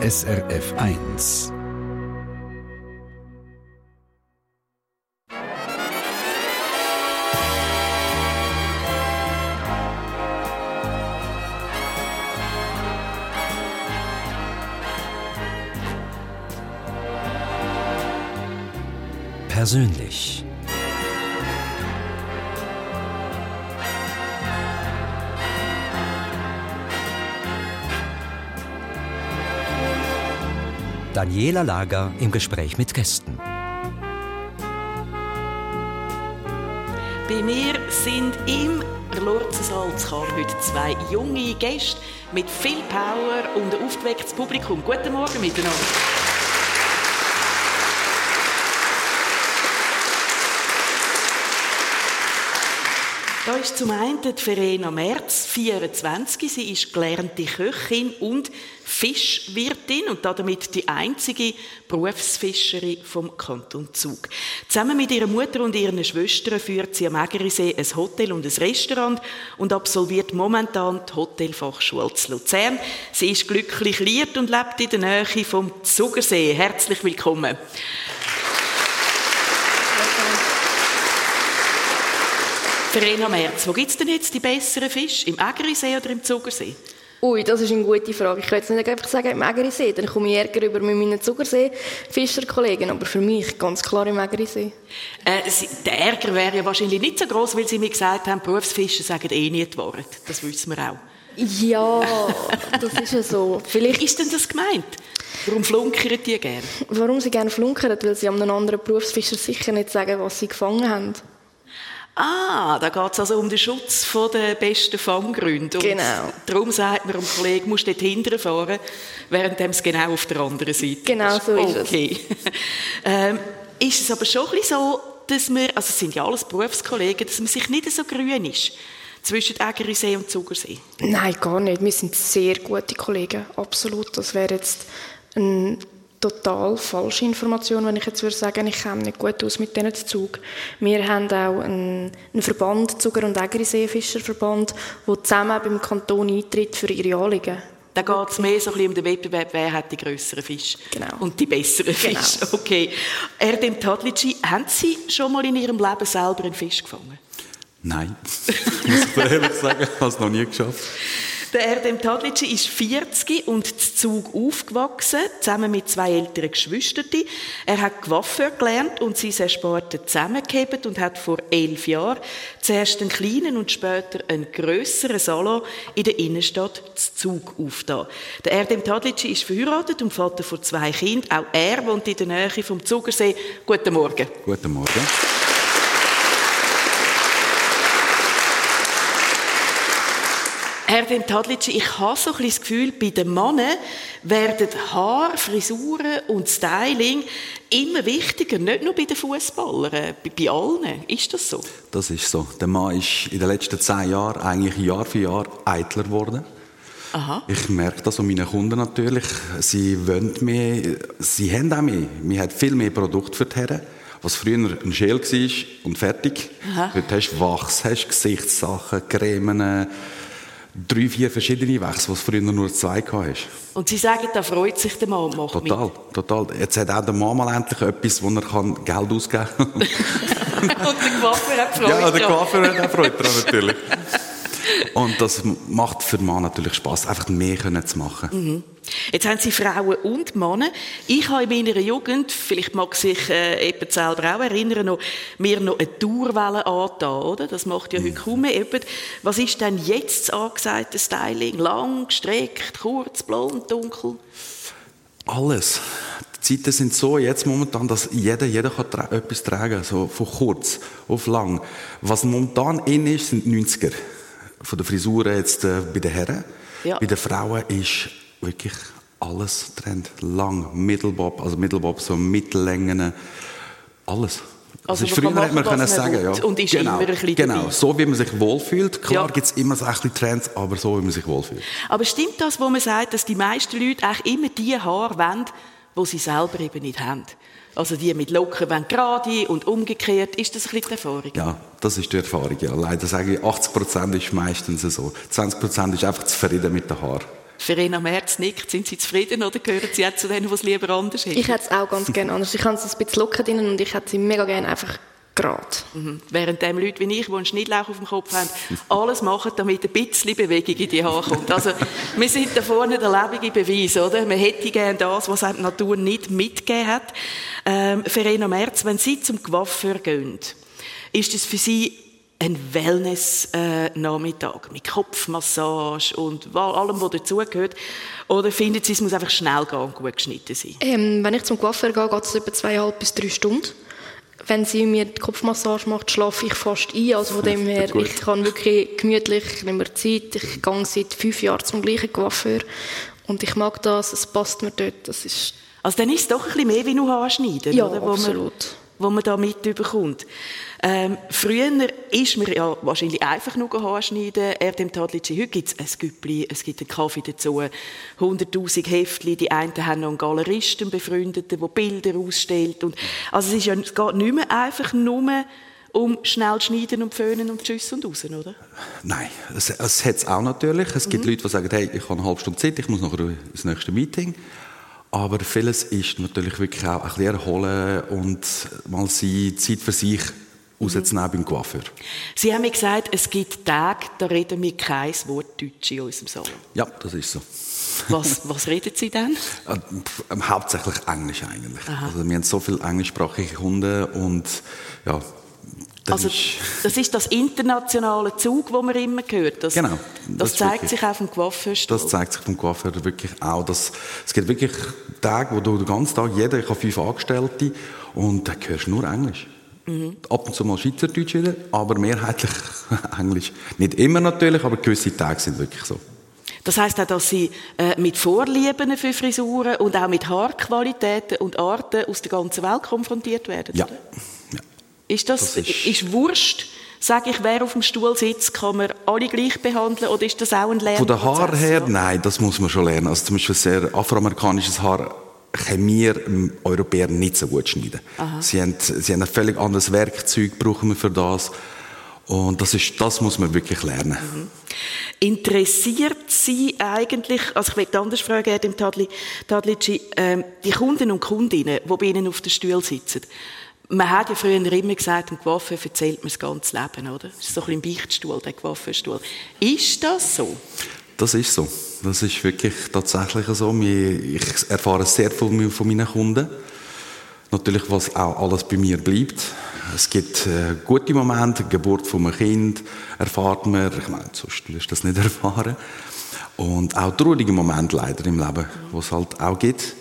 SRF 1. Persönlich. Daniela Lager im Gespräch mit Gästen. Bei mir sind im Lurzensaal heute zwei junge Gäste mit viel Power und ein aufgewecktes Publikum. Guten Morgen miteinander. Da ist zum einen die Verena Merz, 24. Sie ist gelernte Köchin und Fischwirtin und damit die einzige Berufsfischerin vom Kanton Zug. Zusammen mit ihrer Mutter und ihren Schwestern führt sie am Ägerisee ein Hotel und ein Restaurant und absolviert momentan die Hotelfachschule zu Luzern. Sie ist glücklich liiert und lebt in der Nähe vom Zugersee. Herzlich willkommen. Verena Merz, wo gibt es denn jetzt die besseren Fische? Im Ägerisee oder im Zugersee? Ui, das ist eine gute Frage. Ich kann jetzt nicht einfach sagen im Ägerisee, dann komme ich Ärger über mit meinen Zugersee-Fischerkollegen, aber für mich ganz klar im Ägerisee. Äh, der Ärger wäre ja wahrscheinlich nicht so groß, weil Sie mir gesagt haben, Berufsfischer sagen eh nie die Wahrheit. Das wissen wir auch. Ja, das ist ja so. Vielleicht ist denn das gemeint? Warum flunkern die gerne? Warum sie gerne flunkern? Weil sie einem anderen Berufsfischer sicher nicht sagen, was sie gefangen haben. Ah, da geht es also um den Schutz der besten Fanggründe. genau. Darum sagt man dem Kollegen, musst dort hinterher fahren, während es genau auf der anderen Seite Genau so ist okay. es. ähm, ist es aber schon ein bisschen so, dass wir, also es sind ja alles Berufskollegen, dass man sich nicht so grün ist zwischen Ägerisee und Zugersee? Nein, gar nicht. Wir sind sehr gute Kollegen, absolut. Das wäre jetzt ein total falsche Information, wenn ich jetzt würde sagen, ich komme nicht gut aus mit diesen Zug. Wir haben auch einen, einen Verband, Zuger- und Ägeriseefischerverband, der zusammen beim Kanton eintritt für ihre Anliegen. Da geht es mehr so ein bisschen um den Wettbewerb, wer hat die grösseren Fische genau. und die besseren genau. Fische. Okay. Erdem Tadlici, haben Sie schon mal in Ihrem Leben selber einen Fisch gefangen? Nein, muss ich ehrlich sagen, ich habe es noch nie geschafft. Der Erdem Tadlitschi ist 40 und zu Zug aufgewachsen, zusammen mit zwei älteren Geschwistern. Er hat Coiffeur gelernt und sie sind Sporten zusammengehebt und hat vor elf Jahren zuerst einen kleinen und später einen grösseren Salon in der Innenstadt zu Zug aufgetan. Der Erdem Tadlitschi ist verheiratet und Vater von zwei Kindern. Auch er wohnt in der Nähe vom Zugersee. Guten Morgen. Guten Morgen. Herr Tadlitschi, ich habe so ein das Gefühl, bei den Männern werden Haar, Frisuren und Styling immer wichtiger, nicht nur bei den Fußballern, bei allen. Ist das so? Das ist so. Der Mann ist in den letzten zehn Jahren eigentlich Jahr für Jahr eitler geworden. Aha. Ich merke das an meinen Kunden natürlich. Sie wollen mehr, sie haben auch mehr. Wir haben viel mehr Produkte für die Herren. Was früher ein Schäl war und fertig. Aha. Heute hast du Wachs, hast Gesichtssachen, Cremen, drei, vier verschiedene Wechsel, was früher nur zwei hast. Und Sie sagen, da freut sich der Mann macht Total, mit. total. Jetzt hat auch der Mann mal endlich etwas, wo er kann Geld ausgeben kann. Und der Coiffeur hat Freude. Ja, der Coiffeur hat auch Freude daran, natürlich. Und das macht für den Mann natürlich Spass, einfach mehr können zu machen. Mhm. Jetzt haben Sie Frauen und Männer. Ich habe in meiner Jugend, vielleicht mag sich äh, jemand selber auch erinnern, noch, mir noch eine Tourwelle angetan, oder? Das macht ja heute kaum mehr jemand. Was ist denn jetzt das angesagte Styling? Lang, gestreckt, kurz, blond, dunkel? Alles. Die Zeiten sind so jetzt momentan, dass jeder, jeder kann tra etwas tragen, so von kurz auf lang. Was momentan in ist, sind 90er. Von der Frisuren jetzt äh, bei den Herren. Ja. Bei den Frauen ist wirklich alles Trend. Lang, Mittelbob, also Mittelbob, so Mittellängen, alles. Also ist man kann früher hat man können sagen, ja. und ist genau, immer ein bisschen Genau, dabei. so wie man sich wohlfühlt. Klar Ja. gibt es immer so ein bisschen Trends, aber so wie man sich wohlfühlt. Aber stimmt das, wo man sagt, dass die meisten Leute eigentlich immer die Haare wollen, die sie selber eben nicht haben? Also die mit Locken wollen gerade und umgekehrt. Ist das ein bisschen die Erfahrung? Ja, das ist die Erfahrung. Ja. Leider sage ich, 80 Prozent ist meistens so. 20 Prozent ist einfach zufrieden mit den Haaren. Verena Merz nickt. Sind Sie zufrieden oder gehören Sie auch zu denen, die es lieber anders hätten? Ich hätte es auch ganz gerne anders. Ich habe es ein bisschen locker drin und ich hätte sie mega gerne einfach gerade. Mhm. Während dem Leute wie ich, die einen Schnittlauch auf dem Kopf haben, alles machen, damit ein bisschen Bewegung in die Haare kommt. Also, wir sind da vorne der lebende Beweis, oder? Man hätte gerne das, was die Natur nicht mitgegeben hat. Ähm, Verena Merz, wenn Sie zum Coiffeur gehen, ist das für Sie ein Wellness-Nachmittag mit Kopfmassage und allem, was dazugehört? Oder finden Sie, es muss einfach schnell gehen und gut geschnitten sein? Ähm, wenn ich zum Coiffeur gehe, geht es etwa zweieinhalb bis drei Stunden. Wenn sie mir die Kopfmassage macht, schlafe ich fast ein. Also von dem her, ich kann wirklich gemütlich, ich nehme mir Zeit. Ich gehe seit fünf Jahren zum gleichen Coiffeur. Und ich mag das, es passt mir dort. Das ist also dann ist es doch ein bisschen mehr wie nur Haarschneiden, ja, oder? Wo absolut. Man, wo man da mitbekommt. Ähm, früher ist man ja wahrscheinlich einfach nur Haarschneiden. Er dem Tadlitschi. Heute gibt es ein Güppli, es gibt einen Kaffee dazu, 100'000 Heftli. Die einen haben noch einen Galeristen, Befreundeten, der Bilder ausstellt. Und, also es, ist ja, es geht nicht mehr einfach nur um schnell schneiden und föhnen und tschüss und raus, oder? Nein, es, es hat es auch natürlich. Es gibt mhm. Leute, die sagen, hey, ich habe eine halbe Stunde Zeit, ich muss noch ins nächste Meeting. Aber vieles ist natürlich wirklich auch ein bisschen erholen und mal sie Zeit für sich rauszunehmen beim Coiffeur. Sie haben mir gesagt, es gibt Tage, da reden wir kein Wort Deutsch in unserem Salon. Ja, das ist so. Was, was reden Sie dann? Äh, hauptsächlich Englisch eigentlich. Also wir haben so viele englischsprachige Kunden und ja, das also, das ist das internationale Zug, das man immer hört. Das, genau. Das, das zeigt wirklich, sich auch vom Coiffeurstuhl. Das zeigt sich vom Coiffeur wirklich auch. Dass, es gibt wirklich Tage, wo du den ganzen Tag, jeder, ich habe fünf Angestellte, und da hörst du nur Englisch. Mhm. Ab und zu mal Schweizerdeutsch wieder, aber mehrheitlich Englisch. Nicht immer natürlich, aber gewisse Tage sind wirklich so. Das heißt auch, dass Sie äh, mit Vorlieben für Frisuren und auch mit Haarqualitäten und Arten aus der ganzen Welt konfrontiert werden? Ja. Oder? Ist das, das ist, ist Wurscht? Sage ich, wer auf dem Stuhl sitzt, kann man alle gleich behandeln oder ist das auch ein Lernprozess? Von der Haar her, nein, das muss man schon lernen. Also zum Beispiel sehr afroamerikanisches Haar können wir Europäer nicht so gut schneiden. Sie haben, sie haben ein völlig anderes Werkzeug, brauchen wir für das. Und das, ist, das muss man wirklich lernen. Mhm. Interessiert Sie eigentlich, also ich möchte anders fragen, Herr Tadli, Tadlitschi, ähm, die Kunden und Kundinnen, die bei Ihnen auf dem Stuhl sitzen, man hat ja früher immer gesagt, im Coiffeur erzählt man das ganze Leben, oder? Das ist so ein bisschen ein Beichtstuhl, der Coiffeurstuhl. Ist das so? Das ist so. Das ist wirklich tatsächlich so. Ich erfahre sehr viel von meinen Kunden. Natürlich, was auch alles bei mir bleibt. Es gibt äh, gute Momente, Geburt von einem Kind erfahrt man. Ich meine, sonst wirst du das nicht erfahren. Und auch traurige Momente leider im Leben, was es halt auch gibt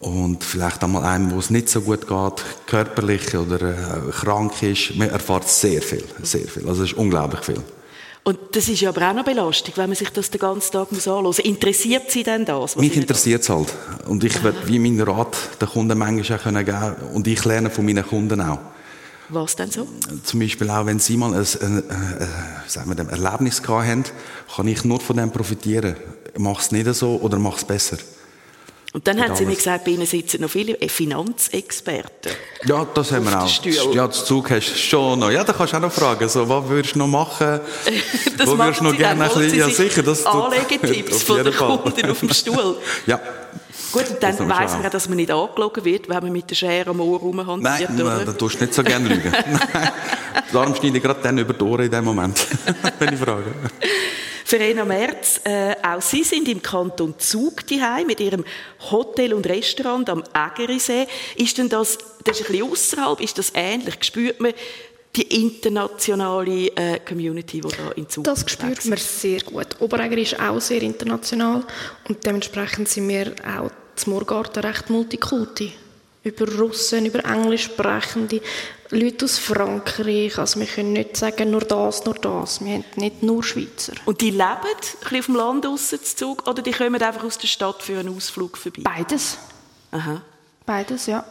und vielleicht einmal einem, wo es nicht so gut geht, körperlich oder äh, krank ist, man erfährt sehr viel, sehr viel. Also es ist unglaublich viel. Und das ist ja aber auch noch Belastung, wenn man sich das den ganzen Tag muss anhören muss. Interessiert Sie denn das? Mich interessiert es halt. Und ich werde wie meinen Rat den Kunden manchmal auch geben können. Und ich lerne von meinen Kunden auch. Was denn so? Zum Beispiel auch, wenn Sie mal ein, ein, ein, ein, ein Erlebnis gehabt haben, kann ich nur von dem profitieren. Mach es nicht so oder mach es besser. Und dann haben Sie mir gesagt, bei Ihnen sitzen noch viele Finanzexperten. Ja, das haben wir auch. Ja, das Zug hast du schon noch. Ja, da kannst du auch noch fragen, so, was würdest du noch machen? das wo würdest du noch gerne ein bisschen, ja sicher, das Anlegetipps von den Kunden auf dem Stuhl. ja. Gut, und dann weiss man auch, dass man nicht angelogen wird, wenn man mit der Schere am Ohr rumhantiert. Nein, oder? da tust du nicht so gerne lügen. Darum schneide ich gerade dann über die Ohren in dem Moment, wenn ich frage. Verena Merz, äh, auch Sie sind im Kanton Zug daheim mit Ihrem Hotel und Restaurant am Ägerisee. Ist denn das, das ist ein bisschen außerhalb, ist das ähnlich? Spürt man die internationale äh, Community, die da in Zug Das spürt man sehr gut. Oberäger ist auch sehr international und dementsprechend sind wir auch zum Morgarten recht multikulti über Russen, über Englisch sprechende Leute aus Frankreich. Also wir können nicht sagen, nur das, nur das. Wir haben nicht nur Schweizer. Und die leben ein bisschen auf dem Land aussen zu Zug oder die kommen einfach aus der Stadt für einen Ausflug vorbei? Beides. Aha. Beides, ja.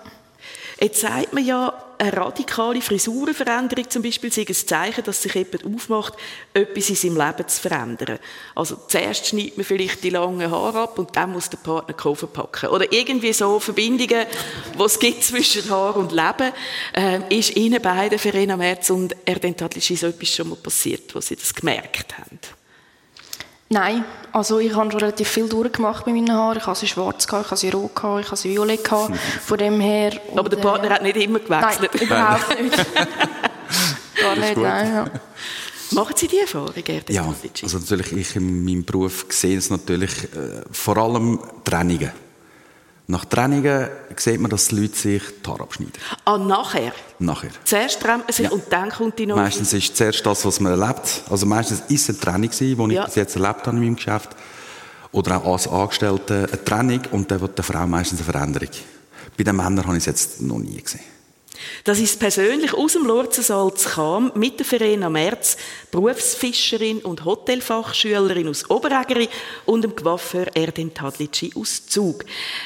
Jetzt sagt man ja, eine radikale Frisurenveränderung zum Beispiel sei ein Zeichen, dass sich jemand aufmacht, etwas in seinem Leben zu verändern. Also zuerst schneidet man vielleicht die langen Haare ab und dann muss der Partner Koffer packen. Oder irgendwie so Verbindungen, die es gibt zwischen Haar und Leben. Ähm, ist Ihnen beiden, Verena Merz und Erden Tadlisch, so etwas schon mal passiert, wo Sie das gemerkt haben? Nein, also ich habe schon relativ viel durchgemacht bei meinen Haaren. Ich habe sie schwarz, gehabt, ich habe sie rot, gehabt, ich habe sie violett. Gehabt. Von dem her... Aber der Partner äh, hat nicht immer gewechselt. Nein, überhaupt nicht. Gar nicht, nein. Ja. Machen Sie die Erfahrung, Gerd Ja, also natürlich, ich in meinem Beruf sehe es natürlich äh, vor allem Trennungen. Nach Trennungen sieht man, dass die Leute sich die Haare abschneiden. Ah, nachher? Nachher. Zuerst trennt man sich Ja. und dann kommt die neue... Meistens ist zuerst das, was man erlebt. Also meistens ist es eine Trennung die Ja. ich bis jetzt erlebt habe in meinem Geschäft. Oder auch als Angestellte eine Trennung und dann wird der Frau meistens eine Veränderung. Bei den Männern habe ich es jetzt noch nie gesehen. Das ist persönlich aus dem Lurzensaal zu Cham mit der Verena Merz, Berufsfischerin und Hotelfachschülerin aus Oberägeri und dem Coiffeur Erdem Tadlitschi aus Zug.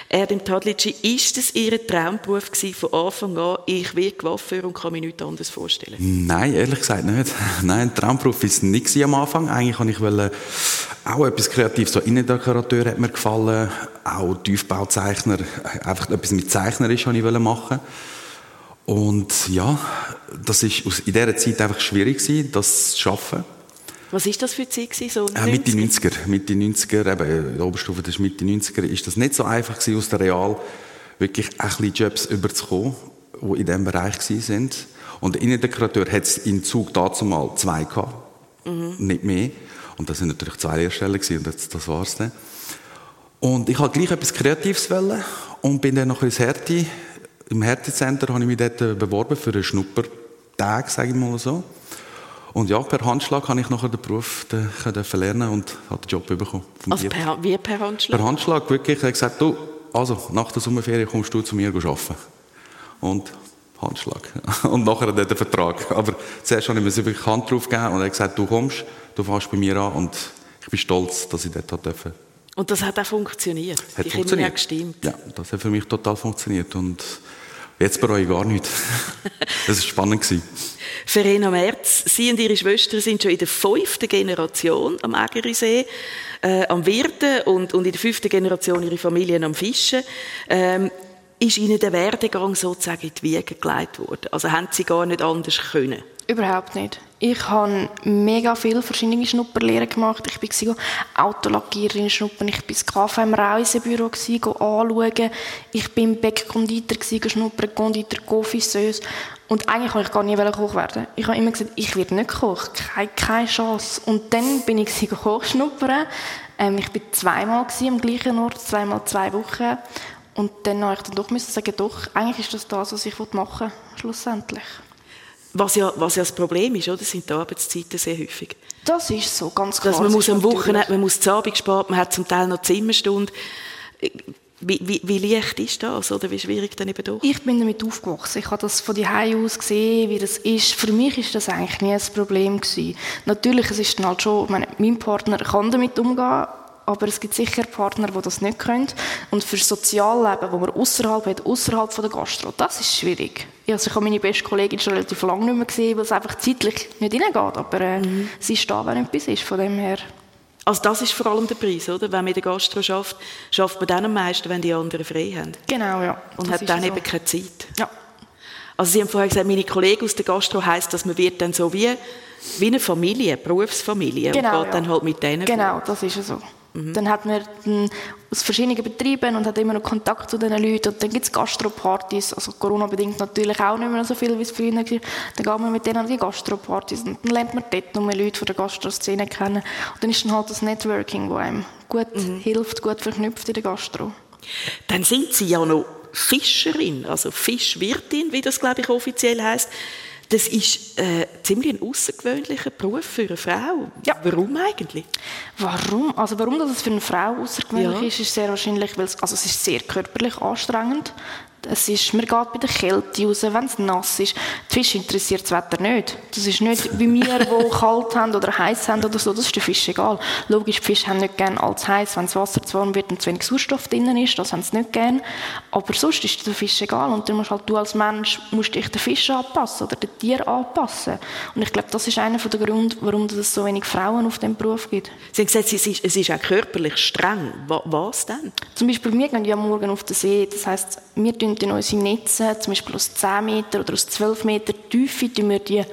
Erdem Tadlitschi, ist es Ihr Traumberuf gewesen von Anfang an? Ich will Coiffeur und kann mir nichts anderes vorstellen. Nein, ehrlich gesagt nicht. Nein, ein Traumberuf war es nicht am Anfang. Eigentlich wollte ich wollte auch etwas Kreatives. So Innendekorateur hat mir gefallen, auch Tiefbauzeichner. Einfach etwas mit Zeichnerisch wollte ich machen. Und ja, das ist in dieser Zeit einfach schwierig gewesen, das zu schaffen. Was ist das für eine Zeit gewesen, so Äh, Mitte 90er? 90er, Mitte 90er, eben, in der Oberstufe, das ist Mitte 90er, ist das nicht so einfach gewesen, aus der Real wirklich ein bisschen Jobs überzukommen, die in diesem Bereich sind. Und der Innendekorateur hat es in Zug dazu mal zwei gehabt, nicht mehr. Und das sind natürlich zwei Lehrstellen gewesen, und das, das war's dann. Und ich wollte gleich etwas Kreatives wollen und bin dann noch ins Hertie. Im Hertie-Center habe ich mich dort äh, beworben für einen Schnuppertag, sage ich mal so. Und ja, per Handschlag habe ich nachher den Beruf den, können lernen und habe den Job bekommen. Also per, wie per Handschlag? per Handschlag, wirklich. Er hat gesagt, du, also, nach der Sommerferien kommst du zu mir arbeiten. Und Handschlag. Und nachher dann der Vertrag. Aber zuerst habe ich mir wirklich Hand drauf gegeben und er hat gesagt, du kommst, du fährst bei mir an und ich bin stolz, dass ich dort dürfen. Und das hat auch funktioniert. Hat Die funktioniert. hat gestimmt. Ja, das hat für mich total funktioniert und jetzt bereue ich gar nichts. Das war spannend. Verena Merz, Sie und Ihre Schwester sind schon in der fünften Generation am Ägerisee, äh, am Wirten und, und in der fünften Generation Ihre Familien am Fischen. Ähm, ist Ihnen der Werdegang sozusagen in die Wiege gelegt worden? Also haben Sie gar nicht anders können? Überhaupt nicht. Ich habe mega viele verschiedene Schnupperlehren gemacht. Ich war Autolackiererin schnuppern, ich war das KV im Reisebüro anschauen. Ich im Bäckkonditor schnuppern, Konditor, Confisseuse. Und eigentlich wollte ich gar nie Koch werden. Ich habe immer gesagt, ich werde nicht Koch, keine, keine Chance. Und dann bin ich Koch schnuppern. Ähm, ich war zweimal am gleichen Ort, zweimal zwei Wochen. Und dann habe ich dann doch sagen, doch, eigentlich ist das das, was ich machen will, schlussendlich. Was ja, was ja das Problem ist, oder, sind die Arbeitszeiten sehr häufig. Das ist so, ganz klar. Dass man muss am Wochenende, man muss zu Abend sparen, man hat zum Teil noch Zimmerstunde. Wie, wie, wie leicht ist das oder wie schwierig dann eben doch? Ich bin damit aufgewachsen. Ich habe das von die aus gesehen, wie das ist. Für mich ist das eigentlich nie ein Problem gewesen. Natürlich, es ist dann halt schon, ich meine, mein Partner kann damit umgehen, aber es gibt sicher Partner, die das nicht können. Und für das Sozialleben, wo man außerhalb hat, außerhalb der Gastro, das ist schwierig. Also ich habe meine beste Kollegin schon relativ lange nicht mehr gesehen, weil es einfach zeitlich nicht reingeht. Aber äh, sie ist da, wenn etwas ist, von dem her. Also das ist vor allem der Preis, oder? Wenn man in der Gastro schafft, schafft man dann am meisten, wenn die anderen frei haben. Genau, ja. Und Das hat dann so. eben keine Zeit. Ja. Also Sie haben vorher gesagt, meine Kollegen aus der Gastro heisst, dass man wird dann so wie, wie eine Familie, eine Berufsfamilie Genau, und geht ja. dann halt mit denen Genau, das ist ja so. Dann hat man dann aus verschiedenen Betrieben und hat immer noch Kontakt zu diesen Leuten. Und dann gibt es Gastropartys, also Corona-bedingt natürlich auch nicht mehr so viel, wie es früher war. Dann geht man mit denen an die Gastropartys und dann lernt man dort noch mehr Leute von der Gastro-Szene kennen. Und dann ist dann halt das Networking, das einem gut hilft, gut verknüpft in der Gastro. Dann sind Sie ja noch Fischerin, also Fischwirtin, wie das glaube ich offiziell heißt. Das ist äh, ziemlich ein außergewöhnlicher Beruf für eine Frau. Ja. Warum eigentlich? Warum? Also warum das für eine Frau außergewöhnlich Ja. ist, ist sehr wahrscheinlich, weil es, also es ist sehr körperlich anstrengend. Es ist, man geht bei der Kälte raus, wenn es nass ist. Die Fische interessiert das Wetter nicht. Das ist nicht wie wir, die kalt haben oder heiß haben oder so. Das ist den Fisch egal. Logisch, die Fische haben nicht gerne allzu heiß, wenn das Wasser zu warm wird und zu wenig Sauerstoff drin ist. Das haben sie nicht gerne. Aber sonst ist der Fisch egal. Und dann musst halt du als Mensch musst dich den Fisch anpassen oder den Tier anpassen. Und ich glaube, das ist einer der Gründe, warum es so wenig Frauen auf dem Beruf gibt. Sie haben gesagt, es ist, es ist auch körperlich streng. Wa- Was denn? Zum Beispiel, wir gehen ja morgen auf den See. Das heisst, wir tun in unsere Netze, zum Beispiel aus 10 Meter oder aus 12 Meter Tiefe, wir die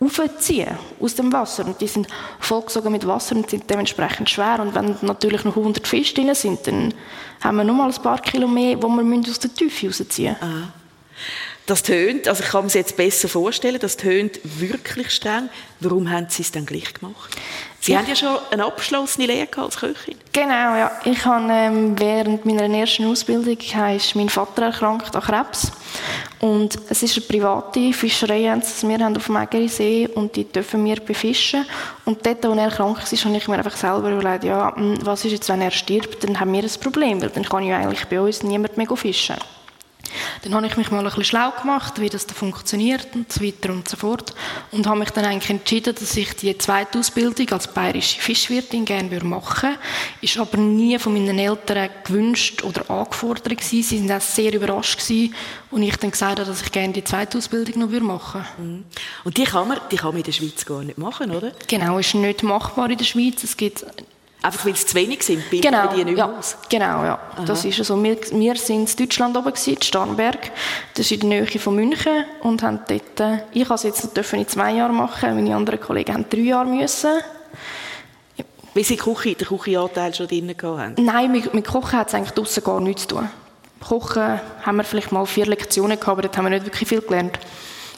aufziehen aus dem Wasser. Und die sind vollgesogen mit Wasser und sind dementsprechend schwer. Und wenn natürlich noch 100 Fische drin sind, dann haben wir noch mal ein paar Kilo mehr, wo wir aus der Tiefe rausziehen müssen. Ah. Das tönt, also ich kann mir es jetzt besser vorstellen, das tönt wirklich streng. Warum haben Sie es dann gleich gemacht? Sie ich haben ja schon eine abgeschlossene Lehre als Köchin. Genau, ja. Ich habe ähm, während meiner ersten Ausbildung ist mein Vater erkrankt an Krebs und es ist eine private Fischerei, die wir haben auf dem Ägerisee und die dürfen wir befischen. Und dort, als er krank ist, habe ich mir einfach selber überlegt, ja, hm, was ist jetzt, wenn er stirbt, dann haben wir ein Problem, weil dann kann ja eigentlich bei uns niemand mehr fischen. Dann habe ich mich mal ein bisschen schlau gemacht, wie das da funktioniert und so weiter und so fort. Und habe mich dann eigentlich entschieden, dass ich die zweite Ausbildung als bayerische Fischwirtin gerne machen würde. Ist aber nie von meinen Eltern gewünscht oder angefordert gewesen. Sie waren auch sehr überrascht gewesen, und ich dann gesagt habe, dass ich gerne die zweite Ausbildung noch machen würde. Mhm. Und die kann, man, die kann man in der Schweiz gar nicht machen, oder? Genau, ist nicht machbar in der Schweiz. Es gibt Einfach weil es zu wenig sind, bilden genau, die nicht ja, aus? Genau, ja. Das ist so. Wir, wir sind in Deutschland oben gewesen, in Starnberg. Das ist in der Nähe von München und haben dort, äh, ich habe es jetzt dürfen in zwei Jahren machen, meine anderen Kollegen haben drei Jahre müssen. Wie Sie Küche, den Küchenanteil schon drin haben? Nein, mit, mit Kochen hat es eigentlich draussen gar nichts zu tun. Kochen haben wir vielleicht mal vier Lektionen gehabt, aber dort haben wir nicht wirklich viel gelernt.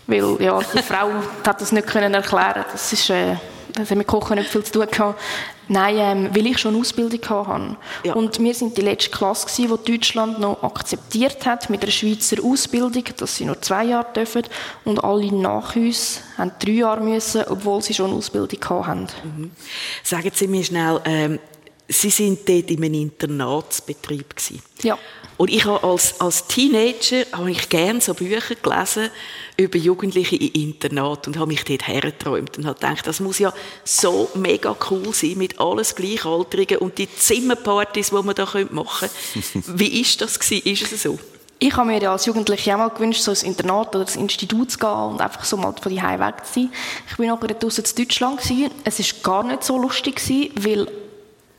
Weil, ja, die Frau hat das nicht können erklären. Das ist, äh, das hat mit Kochen nicht viel zu tun gehabt. Nein, ähm, weil ich schon eine Ausbildung hatte. Ja. Und wir sind die letzte Klasse gewesen, die Deutschland noch akzeptiert hat mit einer Schweizer Ausbildung, dass sie nur zwei Jahre dürfen. Und alle nach uns haben drei Jahre müssen, obwohl sie schon eine Ausbildung hatten. Mhm. Sagen Sie mir schnell, ähm, Sie sind dort in einem Internatsbetrieb gewesen. Ja. Und ich habe als, als Teenager habe ich gerne so Bücher gelesen über Jugendliche im Internat und habe mich dort hergeträumt und habe gedacht, das muss ja so mega cool sein mit alles Gleichaltrigen und die Zimmerpartys, die man da machen könnte. Wie ist das gewesen? Ist es so? Ich habe mir ja als Jugendliche auch mal gewünscht, so ins Internat oder ins Institut zu gehen und einfach so mal von die weg zu sein. Ich bin nachher draußen in Deutschland gewesen. Es war gar nicht so lustig gewesen, weil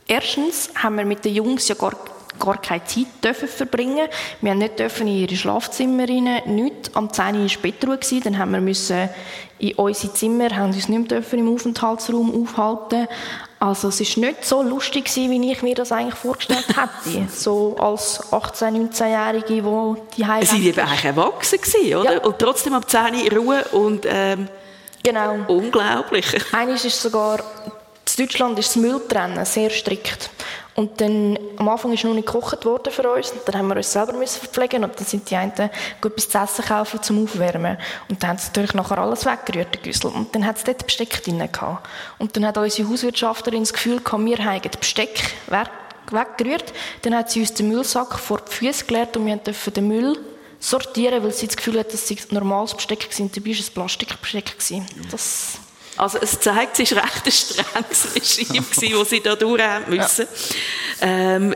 erstens haben wir mit den Jungs ja gar gar keine Zeit dürfen verbringen. Wir haben nicht dürfen in ihre Schlafzimmer rein, nicht. Am 10 Uhr war Bettruhe, dann haben wir müssen in unsere Zimmer, haben uns nicht mehr im Aufenthaltsraum aufhalten. Also es war nicht so lustig, wie ich mir das eigentlich vorgestellt hätte. so als 18-, 19-Jährige, die die Heim Sie waren eigentlich erwachsen, oder? Ja. Und trotzdem am 10 Uhr Ruhe und ähm, genau. unglaublich. Eines ist sogar, in Deutschland ist das Mülltrennen sehr strikt. Und dann, am Anfang ist noch nicht gekocht worden für uns. Und dann haben wir uns selber müssen verpflegen. Und dann sind die einen gut etwas zu essen kaufen zum Aufwärmen. Und dann haben sie natürlich nachher alles weggerührt, den Güssel. Und dann hat es dort Besteck drin gehabt. Und dann hat unsere Hauswirtschafterin das Gefühl gehabt, wir haben Besteck weggerührt. Dann hat sie uns den Müllsack vor die Füße geleert und wir dürfen den Müll sortieren, weil sie das Gefühl hat, dass es normales Besteck war. Dabei war es Plastikbesteck. Das also es zeigt, es war recht ein strenges Regime, das Sie da durch müssen. Ja. Ähm,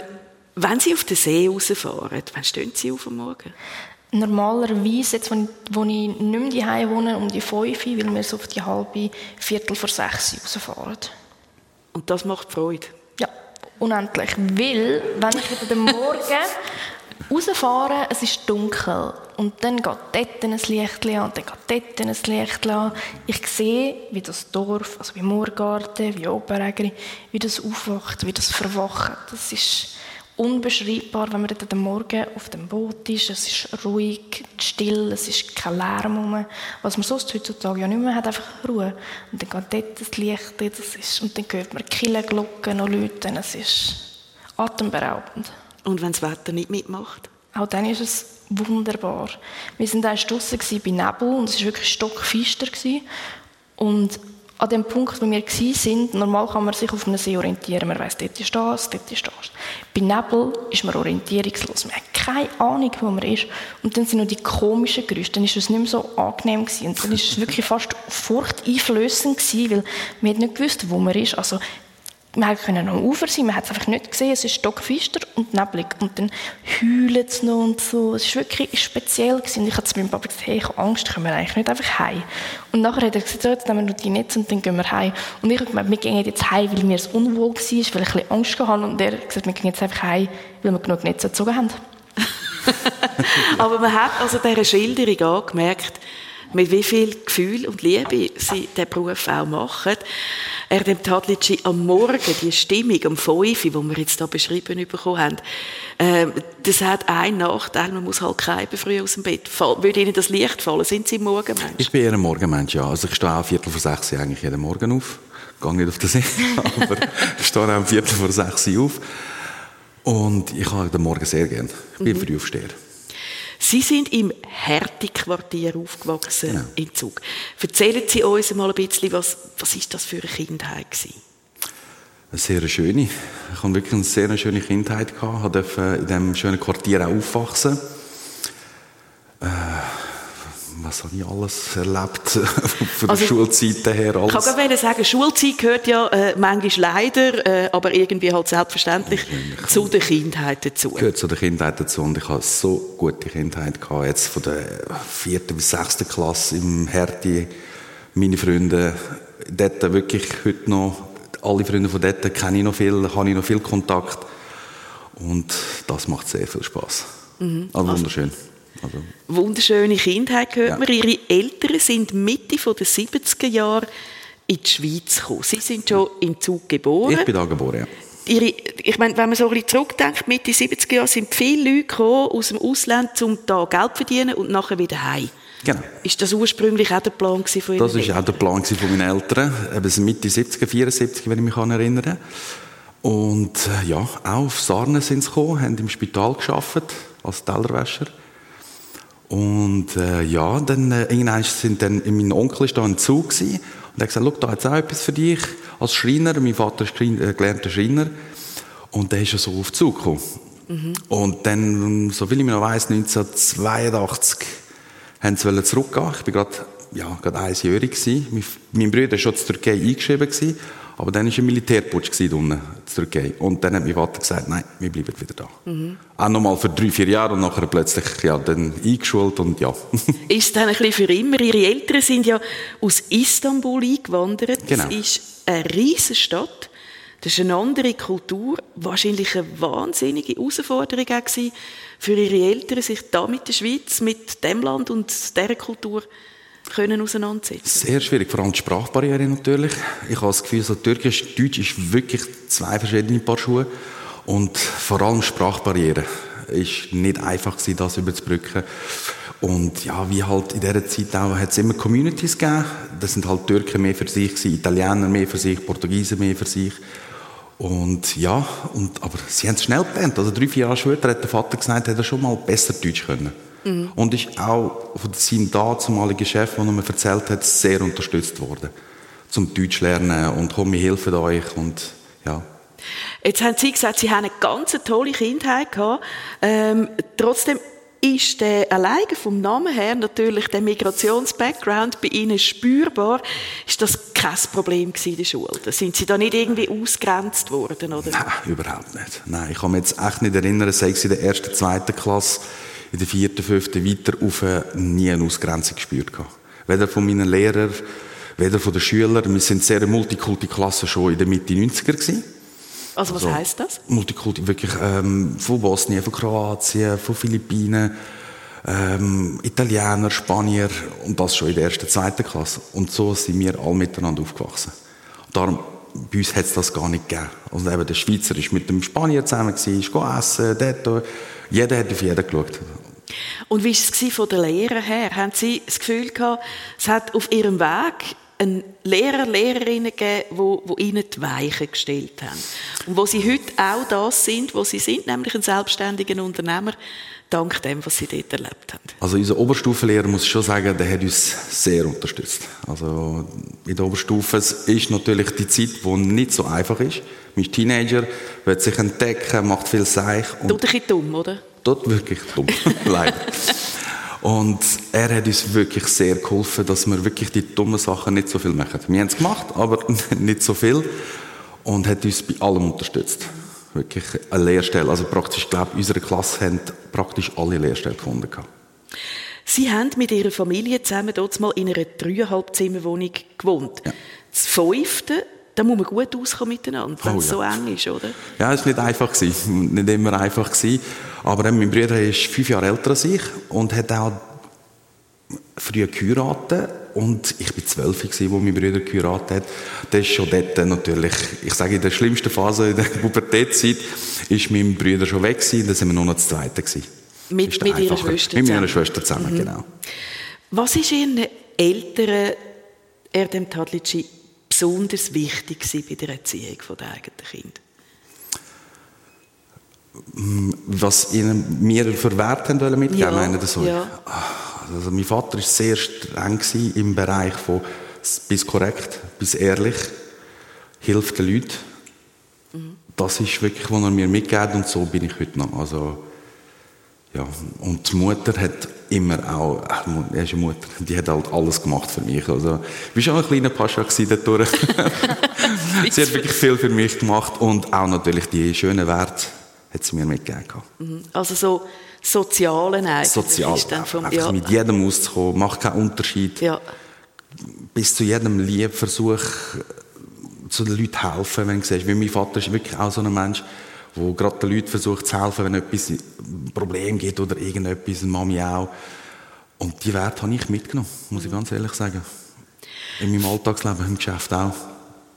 wenn Sie auf den See rausfahren, wann stehen Sie auf am Morgen? Normalerweise, jetzt, wo ich, wo ich nicht mehr daheim wohne, um die 5 weil wir so auf die halbe Viertel vor 6 rausfahren. Und das macht Freude? Ja, unendlich. Weil, wenn ich wieder den Morgen rausfahre, es ist dunkel und dann geht dort ein Licht an und dann geht dort ein Licht an. Ich sehe, wie das Dorf, also wie Moorgarten, wie Oberägeri, wie das aufwacht, wie das verwacht. Das ist unbeschreibbar, wenn man dort am Morgen auf dem Boot ist. Es ist ruhig, still, es ist kein Lärm rum. Was man sonst heutzutage ja nicht mehr hat, einfach Ruhe. Und dann geht dort das Licht, das ist, und dann hört man Killenglocken noch läuten. Es ist atemberaubend. Und wenn das Wetter nicht mitmacht? Auch dann ist es wunderbar. Wir waren dann draussen bei Nebel und es war wirklich stockfister. Und an dem Punkt, wo wir waren, normal kann man sich auf einem See orientieren. Man weiss, dort ist das, dort ist das. Bei Nebel ist man orientierungslos. Man hat keine Ahnung, wo man ist. Und dann sind noch die komischen Geräusche. Dann war es nicht mehr so angenehm. Gewesen. Und dann war es wirklich fast furchteinflößend, gewesen, weil man nicht gewusst, wo man ist. Also wir können am Ufer sein, man hat es einfach nicht gesehen, es ist stockfister und neblig. Und dann heulen es noch und so. Es war wirklich speziell. Gewesen. Ich habe zu meinem Papa gesagt, hey, ich habe Angst, können wir eigentlich nicht einfach heim. Und nachher hat er gesagt, so, jetzt nehmen wir noch die Netze und dann gehen wir heim. Und ich habe gemeint, wir gehen jetzt heim, weil mir es unwohl war, weil ich ein bisschen Angst hatte. Und er hat gesagt, wir gehen jetzt einfach heim, weil wir genug Netze gezogen haben. Aber man hat also dieser Schilderung angemerkt, mit wie viel Gefühl und Liebe sie den Beruf auch machen. Erdem Tadlitschi am Morgen, die Stimmung am 5, die wir jetzt hier beschrieben bekommen haben, äh, das hat einen Nachteil, man muss halt keinen früh aus dem Bett. Fall, würde Ihnen das Licht fallen? Sind Sie Morgenmensch? Ich bin eher ein Morgenmensch, ja. Also ich stehe auch Viertel vor sechs eigentlich jeden Morgen auf. Ich gehe nicht auf den See, aber ich stehe auch Viertel vor sechs auf. Und ich habe den Morgen sehr gern. Ich bin mhm. Frühaufsteher. Sie sind im Härtequartier aufgewachsen ja. in Zug. Erzählen Sie uns mal ein bisschen, was, was ist das für eine Kindheit gewesen? Eine sehr schöne. Ich hatte wirklich eine sehr schöne Kindheit. Ich durfte in diesem schönen Quartier auch aufwachsen. Äh, was habe ich alles erlebt von also, der Schulzeit her? Alles. Ich kann gerade sagen, Schulzeit gehört ja äh, manchmal leider, äh, aber irgendwie halt selbstverständlich zu der Kindheit dazu. Gehört zu der Kindheit dazu und ich hatte so gute Kindheit gehabt, jetzt von der vierten bis sechsten Klasse im Hertie. Meine Freunde, dort wirklich heute noch, alle Freunde von dort kenne ich noch viel, habe ich noch viel Kontakt und das macht sehr viel Spaß. Mhm. Also wunderschön. Also, also. Wunderschöne Kindheit gehört ja. man. Ihre Eltern sind Mitte der 70er Jahre in die Schweiz gekommen. Sie sind schon in Zug geboren. Ich bin da geboren, ja. Ihre, ich meine, wenn man so ein bisschen zurückdenkt, Mitte 70er Jahre sind viele Leute gekommen aus dem Ausland, um da Geld zu verdienen und nachher wieder heim. Genau. Ist das ursprünglich auch der Plan von Ihnen? Das war auch der Plan von meinen Eltern. Eben Mitte 70er, 74, wenn ich mich erinnern kann. Und äh, ja, auch auf Sarne sind sie gekommen, haben im Spital gearbeitet als Tellerwäscher. Und äh, ja, dann äh, irgendwann sind dann mein Onkel ist da im Zug gewesen, und er hat gesagt, schau, da hat auch etwas für dich als Schreiner. Mein Vater ist äh, gelernter Schreiner und der ist ja so auf den Zug gekommen. Mhm. Und dann, so viel ich noch weiss, 1982 haben sie zurückgehen. Ich bin gerade ja, gerade einjährig. Mein, mein Bruder war schon in Türkei eingeschrieben gewesen. Aber dann war ein Militärputsch unten in der Türkei. Und dann hat mein Vater gesagt, nein, wir bleiben wieder da. Mhm. Auch nochmal für drei, vier Jahre und nachher plötzlich ja, dann eingeschult und ja. ist dann ein bisschen für immer? Ihre Eltern sind ja aus Istanbul eingewandert. Genau. Das ist eine riesige Stadt. Das ist eine andere Kultur. Wahrscheinlich eine wahnsinnige Herausforderung auch für ihre Eltern, sich da mit der Schweiz, mit dem Land und dieser Kultur können auseinandersetzen? Sehr schwierig, vor allem die Sprachbarriere natürlich. Ich habe das Gefühl, so Türkisch, Deutsch ist wirklich zwei verschiedene Paar Schuhe. Und vor allem Sprachbarriere ist nicht einfach gewesen, das überzubrücken. Und ja, wie halt in dieser Zeit auch, hat es immer Communities gegeben. Das sind halt Türken mehr für sich Italiener mehr für sich, Portugiesen mehr für sich. Und ja, und, aber sie haben es schnell gelernt. Also drei, vier Jahre später hat der Vater gesagt, er schon mal besser Deutsch können. Mhm. Und ist auch von seinem dazumaligen Chef, der mir erzählt hat, sehr unterstützt worden. Zum Deutsch lernen und komm, wir helfen euch und ja. Jetzt haben Sie gesagt, Sie haben eine ganz tolle Kindheit gehabt. Ähm, trotzdem ist der alleine vom Namen her natürlich der Migrations-Background bei Ihnen spürbar. Ist das kein Problem in der Schule? Sind Sie da nicht irgendwie ausgrenzt worden? Oder? Nein, überhaupt nicht. Nein, ich kann mich jetzt echt nicht erinnern, sei es in der ersten, zweiten Klasse in der vierten, fünften weiter auf nie eine Ausgrenzung gespürt gehabt. Weder von meinen Lehrern, weder von den Schülern. Wir sind sehr Multikulti-Klasse schon in der Mitte 90er gewesen. Also was also, heißt das? Multikulti, wirklich ähm, von Bosnien, von Kroatien, von Philippinen, ähm, Italiener, Spanier und das schon in der ersten, zweiten Klasse. Und so sind wir alle miteinander aufgewachsen. Und darum, bei uns hat es das gar nicht gegeben. Also eben der Schweizer ist mit dem Spanier zusammen ist essen, dort, jeder hat auf jeden geschaut. Und wie war es von den Lehrern her? Haben Sie das Gefühl gehabt, es hat auf Ihrem Weg einen Lehrer, Lehrerinnen gegeben, wo, wo ihnen die Weichen gestellt haben. Und wo sie heute auch das sind, wo sie sind, nämlich ein selbstständiger Unternehmer, dank dem, was sie dort erlebt haben. Also unser Oberstufenlehrer, muss ich schon sagen, der hat uns sehr unterstützt. Also in der Oberstufe ist natürlich die Zeit, die nicht so einfach ist. Man ist Teenager, will sich entdecken, macht viel Seich. Tut ein bisschen dumm, oder? Tut wirklich dumm, leider. Und er hat uns wirklich sehr geholfen, dass wir wirklich die dummen Sachen nicht so viel machen. Wir haben es gemacht, aber nicht so viel. Und hat uns bei allem unterstützt. Wirklich eine Lehrstelle. Also praktisch, ich glaube, unsere Klasse haben praktisch alle Lehrstellen gefunden. Sie haben mit Ihrer Familie zusammen dort mal in einer dreieinhalb Zimmerwohnung gewohnt. Ja. Das fünfte da muss man gut auskommen miteinander, wenn oh, es so eng ist, oder? Ja, es war nicht einfach. Gewesen. Nicht immer einfach. Gewesen. Aber mein Bruder ist fünf Jahre älter als ich und hat auch früh geheiratet und ich war zwölf, als mein Bruder geheiratet hat. Das ist schon dort natürlich, ich sage in der schlimmsten Phase in der Pubertätzeit, ist mein Bruder schon weg gewesen, dann sind wir nur noch das Zweite gewesen. Mit, mit Ihrer Schwester Mit meiner Schwester zusammen, mhm. genau. Was ist Ihren Eltern, Erdem Tadlitschi, besonders wichtig bei der Erziehung der eigenen Kinder? Was ihnen mir für Werte mitgeben ja, meinen so? Ja. Also mein Vater war sehr streng im Bereich von bis korrekt, bis ehrlich, hilft den Leuten. Mhm. Das ist wirklich, was er mir mitgegeben und so bin ich heute noch. Also, ja. Und die Mutter hat immer auch, er ist eine Mutter, die hat halt alles gemacht für mich. Also, ich war schon ein kleiner Pascha dadurch. sie hat wirklich viel für mich gemacht und auch natürlich die schönen Werte hat sie mir mitgegeben. Mhm. Also so Sozialen eigentlich. Sozial, vom, einfach ja. mit jedem auszukommen, macht keinen Unterschied. Ja. Bis zu jedem Lieb versuch zu den Leuten helfen, wenn du siehst, weil mein Vater ist wirklich auch so ein Mensch, wo gerade den Leuten versucht zu helfen, wenn etwas ein Problem gibt oder irgendetwas, Mami auch. Und die Werte habe ich mitgenommen, muss ich ganz ehrlich sagen. In meinem Alltagsleben, im Geschäft auch.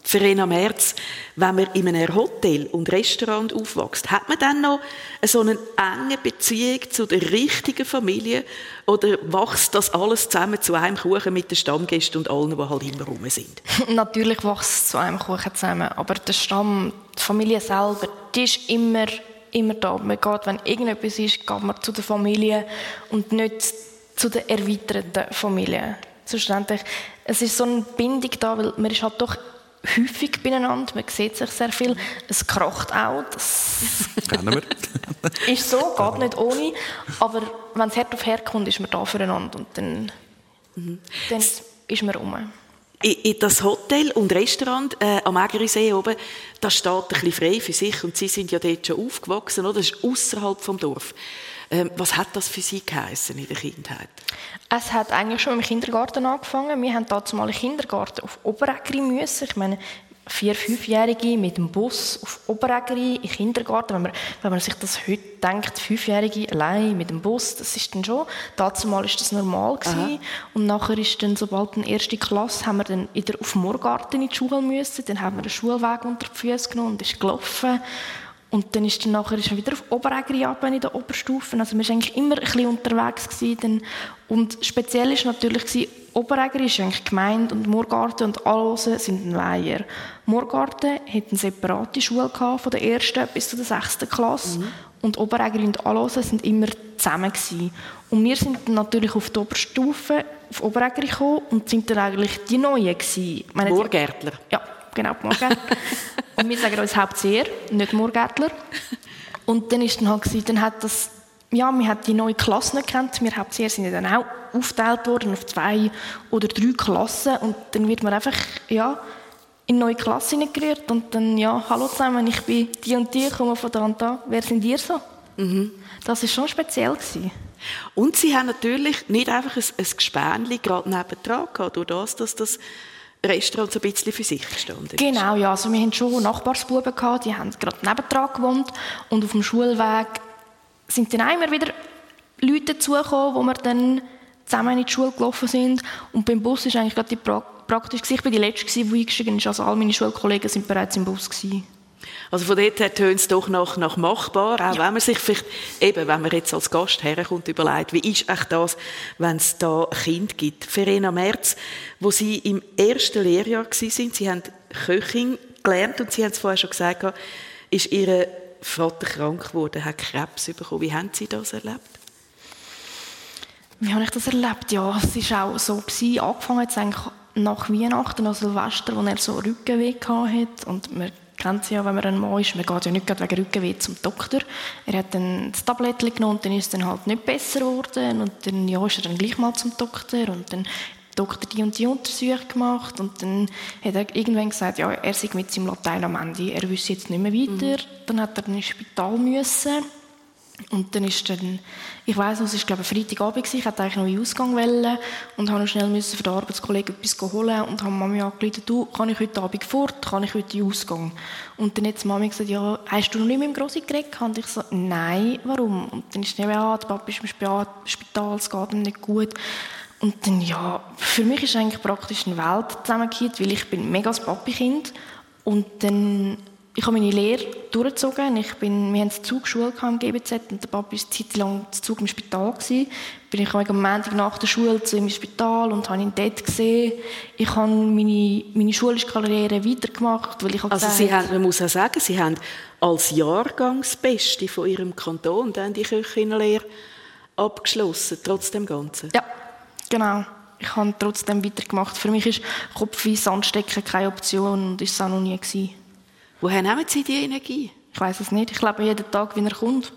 Verena Merz, wenn man in einem Hotel und Restaurant aufwächst, hat man dann noch so eine enge Beziehung zu der richtigen Familie oder wächst das alles zusammen zu einem Kuchen mit den Stammgästen und allen, die halt immer rum sind? Natürlich wächst es zu einem Kuchen zusammen, aber der Stamm, die Familie selber, die ist immer, immer da. Man geht, wenn irgendetwas ist, geht man zu der Familie und nicht zu der erweiterten Familie. Selbstverständlich, es ist so eine Bindung da, weil man ist halt doch häufig beieinander, man sieht sich sehr viel, es kracht auch, das ist so, geht nicht ohne, aber wenn es hart auf hart kommt, ist man da füreinander und dann, mhm. dann ist man rum. In das Hotel und Restaurant äh, am Ägerisee oben, das steht ein bisschen frei für sich und Sie sind ja dort schon aufgewachsen, oder? das ist außerhalb vom Dorf. Ähm, was hat das für Sie geheißen in der Kindheit? Es hat eigentlich schon im Kindergarten angefangen. Wir haben dazu mal im Kindergarten auf Oberägeri müssen. Ich meine, vier-, fünfjährige mit dem Bus auf Oberägeri im Kindergarten. Wenn man, wenn man sich das heute denkt, fünfjährige allein mit dem Bus, das ist dann schon. Dazu mal ist das normal gewesen. Und nachher ist dann, sobald in erste Klasse, haben wir dann wieder auf Morgarten in die Schule müssen. Dann haben wir den Schulweg unter die Füße genommen und ist gelaufen. Und dann ist dann nachher ist er wieder auf Oberägeri in der Oberstufe. Also wir waren eigentlich immer ein bisschen unterwegs. Gewesen. Und speziell war natürlich, gewesen, Oberägeri ist eigentlich gemeint und Murgarten und Allosen sind ein Weiher. Murgarten hat eine separate Schule gehabt, von der ersten bis zur sechsten Klasse. Mhm. Und Oberägeri und Allosen sind immer zusammen gewesen. Und wir sind dann natürlich auf die Oberstufe, auf Oberägeri gekommen und sind dann eigentlich die Neuen gewesen. Murgärtler? Ja, genau, Murgärtler. Und wir sagen uns Hauptseher, nicht Murgärtler. Und dann ist dann halt gewesen, dann hat das, ja, wir haben die neue Klasse nicht kennt. Wir Hauptseher sind dann auch aufgeteilt worden auf zwei oder drei Klassen. Und dann wird man einfach, ja, in neue Klasse hineingerührt und dann, ja, hallo zusammen, ich bin die und die, komme von da und da. Wer sind ihr so? Mhm. Das war schon speziell. Gewesen. Und sie haben natürlich nicht einfach ein, ein Gespänli gerade nebendran gehabt, durch das, dass das Restaurant so ein bisschen für sich gestanden Genau, ja. Also wir hatten schon Nachbarsbuben, gehabt, die haben gerade nebendran gewohnt. Und auf dem Schulweg sind dann immer wieder Leute dazugekommen, wo wir dann zusammen in die Schule gelaufen sind. Und beim Bus war eigentlich gerade die pra praktisch. Ich war die Letzte, die eingestiegen ist. Also all meine Schulkollegen sind bereits im Bus. Gewesen. Also von dort her tönt es doch nach, nach machbar, auch ja. wenn man sich vielleicht, eben, wenn man jetzt als Gast herkommt, überlegt, wie ist echt das, wenn es da ein Kind gibt. Verena Merz, wo Sie im ersten Lehrjahr sind, Sie haben Köchin gelernt und Sie haben es vorher schon gesagt, ist Ihr Vater krank geworden, hat Krebs bekommen. Wie haben Sie das erlebt? Wie habe ich das erlebt? Ja, es war auch so. Gewesen. Angefangen jetzt eigentlich nach Weihnachten, an Silvester, wo er so Rückenweh hatte. Und man kennt sie ja, wenn man ein Mann ist. Man geht ja nicht wegen Rückenweh zum Doktor. Er hat dann das Tablettchen genommen und dann ist es dann halt nicht besser geworden. Und dann ja, ist er dann gleich mal zum Doktor und dann Doktor die und die Untersuchung gemacht und dann hat er irgendwann gesagt, ja, er sei mit seinem Latein am Ende, er wüsste jetzt nicht mehr weiter. Mhm. Dann hat er ins Spital müssen und dann ist dann, ich weiß noch, es war glaube ich Freitagabend, ich wollte eigentlich noch in den Ausgang wollen und habe schnell müssen für den Arbeitskollegen etwas holen und habe Mami angerufen, du, kann ich heute Abend fort, kann ich heute in den Ausgang? Und dann hat Mami gesagt, ja, hast du noch nicht mit dem Grossi geredet? Und ich so, nein, warum? Und dann ist dann, ja, der Papa ist im Spital, es geht ihm nicht gut. Und dann, ja, für mich ist eigentlich praktisch eine Welt zusammengekehrt, weil ich bin mega das Papi-Kind. Und dann, ich habe meine Lehre durchgezogen. Ich bin, wir haben eine Zugschule im GBZ und der Papi war eine Zeit lang zu Zug im Spital. Gewesen. Bin ich am Montag nach der Schule zu ihm im Spital und habe ihn dort gesehen. Ich habe meine, meine schulische Karriere weitergemacht, weil ich Also gesagt, Sie haben, man muss auch sagen, Sie haben als Jahrgangsbeste von Ihrem Kanton dann die Köchinnenlehre abgeschlossen, trotz dem Ganzen. Ja, genau. Ich habe trotzdem weitergemacht. Für mich ist Kopf wie Sandstecken keine Option und ist es auch noch nie gewesen. Woher nehmen Sie die Energie? Ich weiß es nicht. Ich lebe jeden Tag, wie er kommt.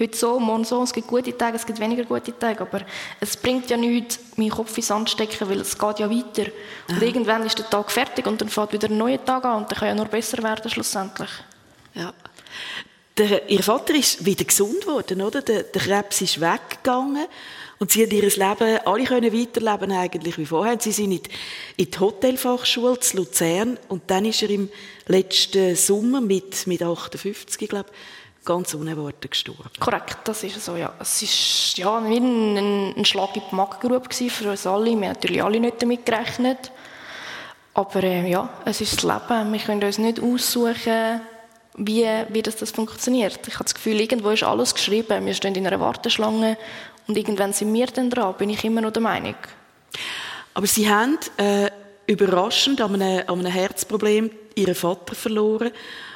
Heute so, morgen so. Es gibt gute Tage, es gibt weniger gute Tage. Aber es bringt ja nichts, meinen Kopf in den Sand zu stecken, weil es geht ja weiter. Und irgendwann ist der Tag fertig und dann fängt wieder ein neuer Tag an und dann kann ja nur besser werden schlussendlich. Ja. Der, Ihr Vater ist wieder gesund geworden, oder? Der, der Krebs ist weggegangen und Sie haben Ihr Leben, alle können weiterleben eigentlich wie vorher. Sie sind in die, Hotelfachschule zu Luzern und dann ist er im letzten Sommer mit, mit 58, glaube ich, ganz unerwartet gestorben. Korrekt, das ist so, ja. Es ist ja, wie ein, ein Schlag in die Magengrube für uns alle. Wir haben natürlich alle nicht damit gerechnet. Aber äh, ja, es ist das Leben. Wir können uns nicht aussuchen, wie, wie das, das funktioniert. Ich habe das Gefühl, irgendwo ist alles geschrieben. Wir stehen in einer Warteschlange und irgendwann sind wir dann dran, bin ich immer noch der Meinung. Aber Sie haben äh, überraschend an einem, an einem Herzproblem Ihren Vater verloren.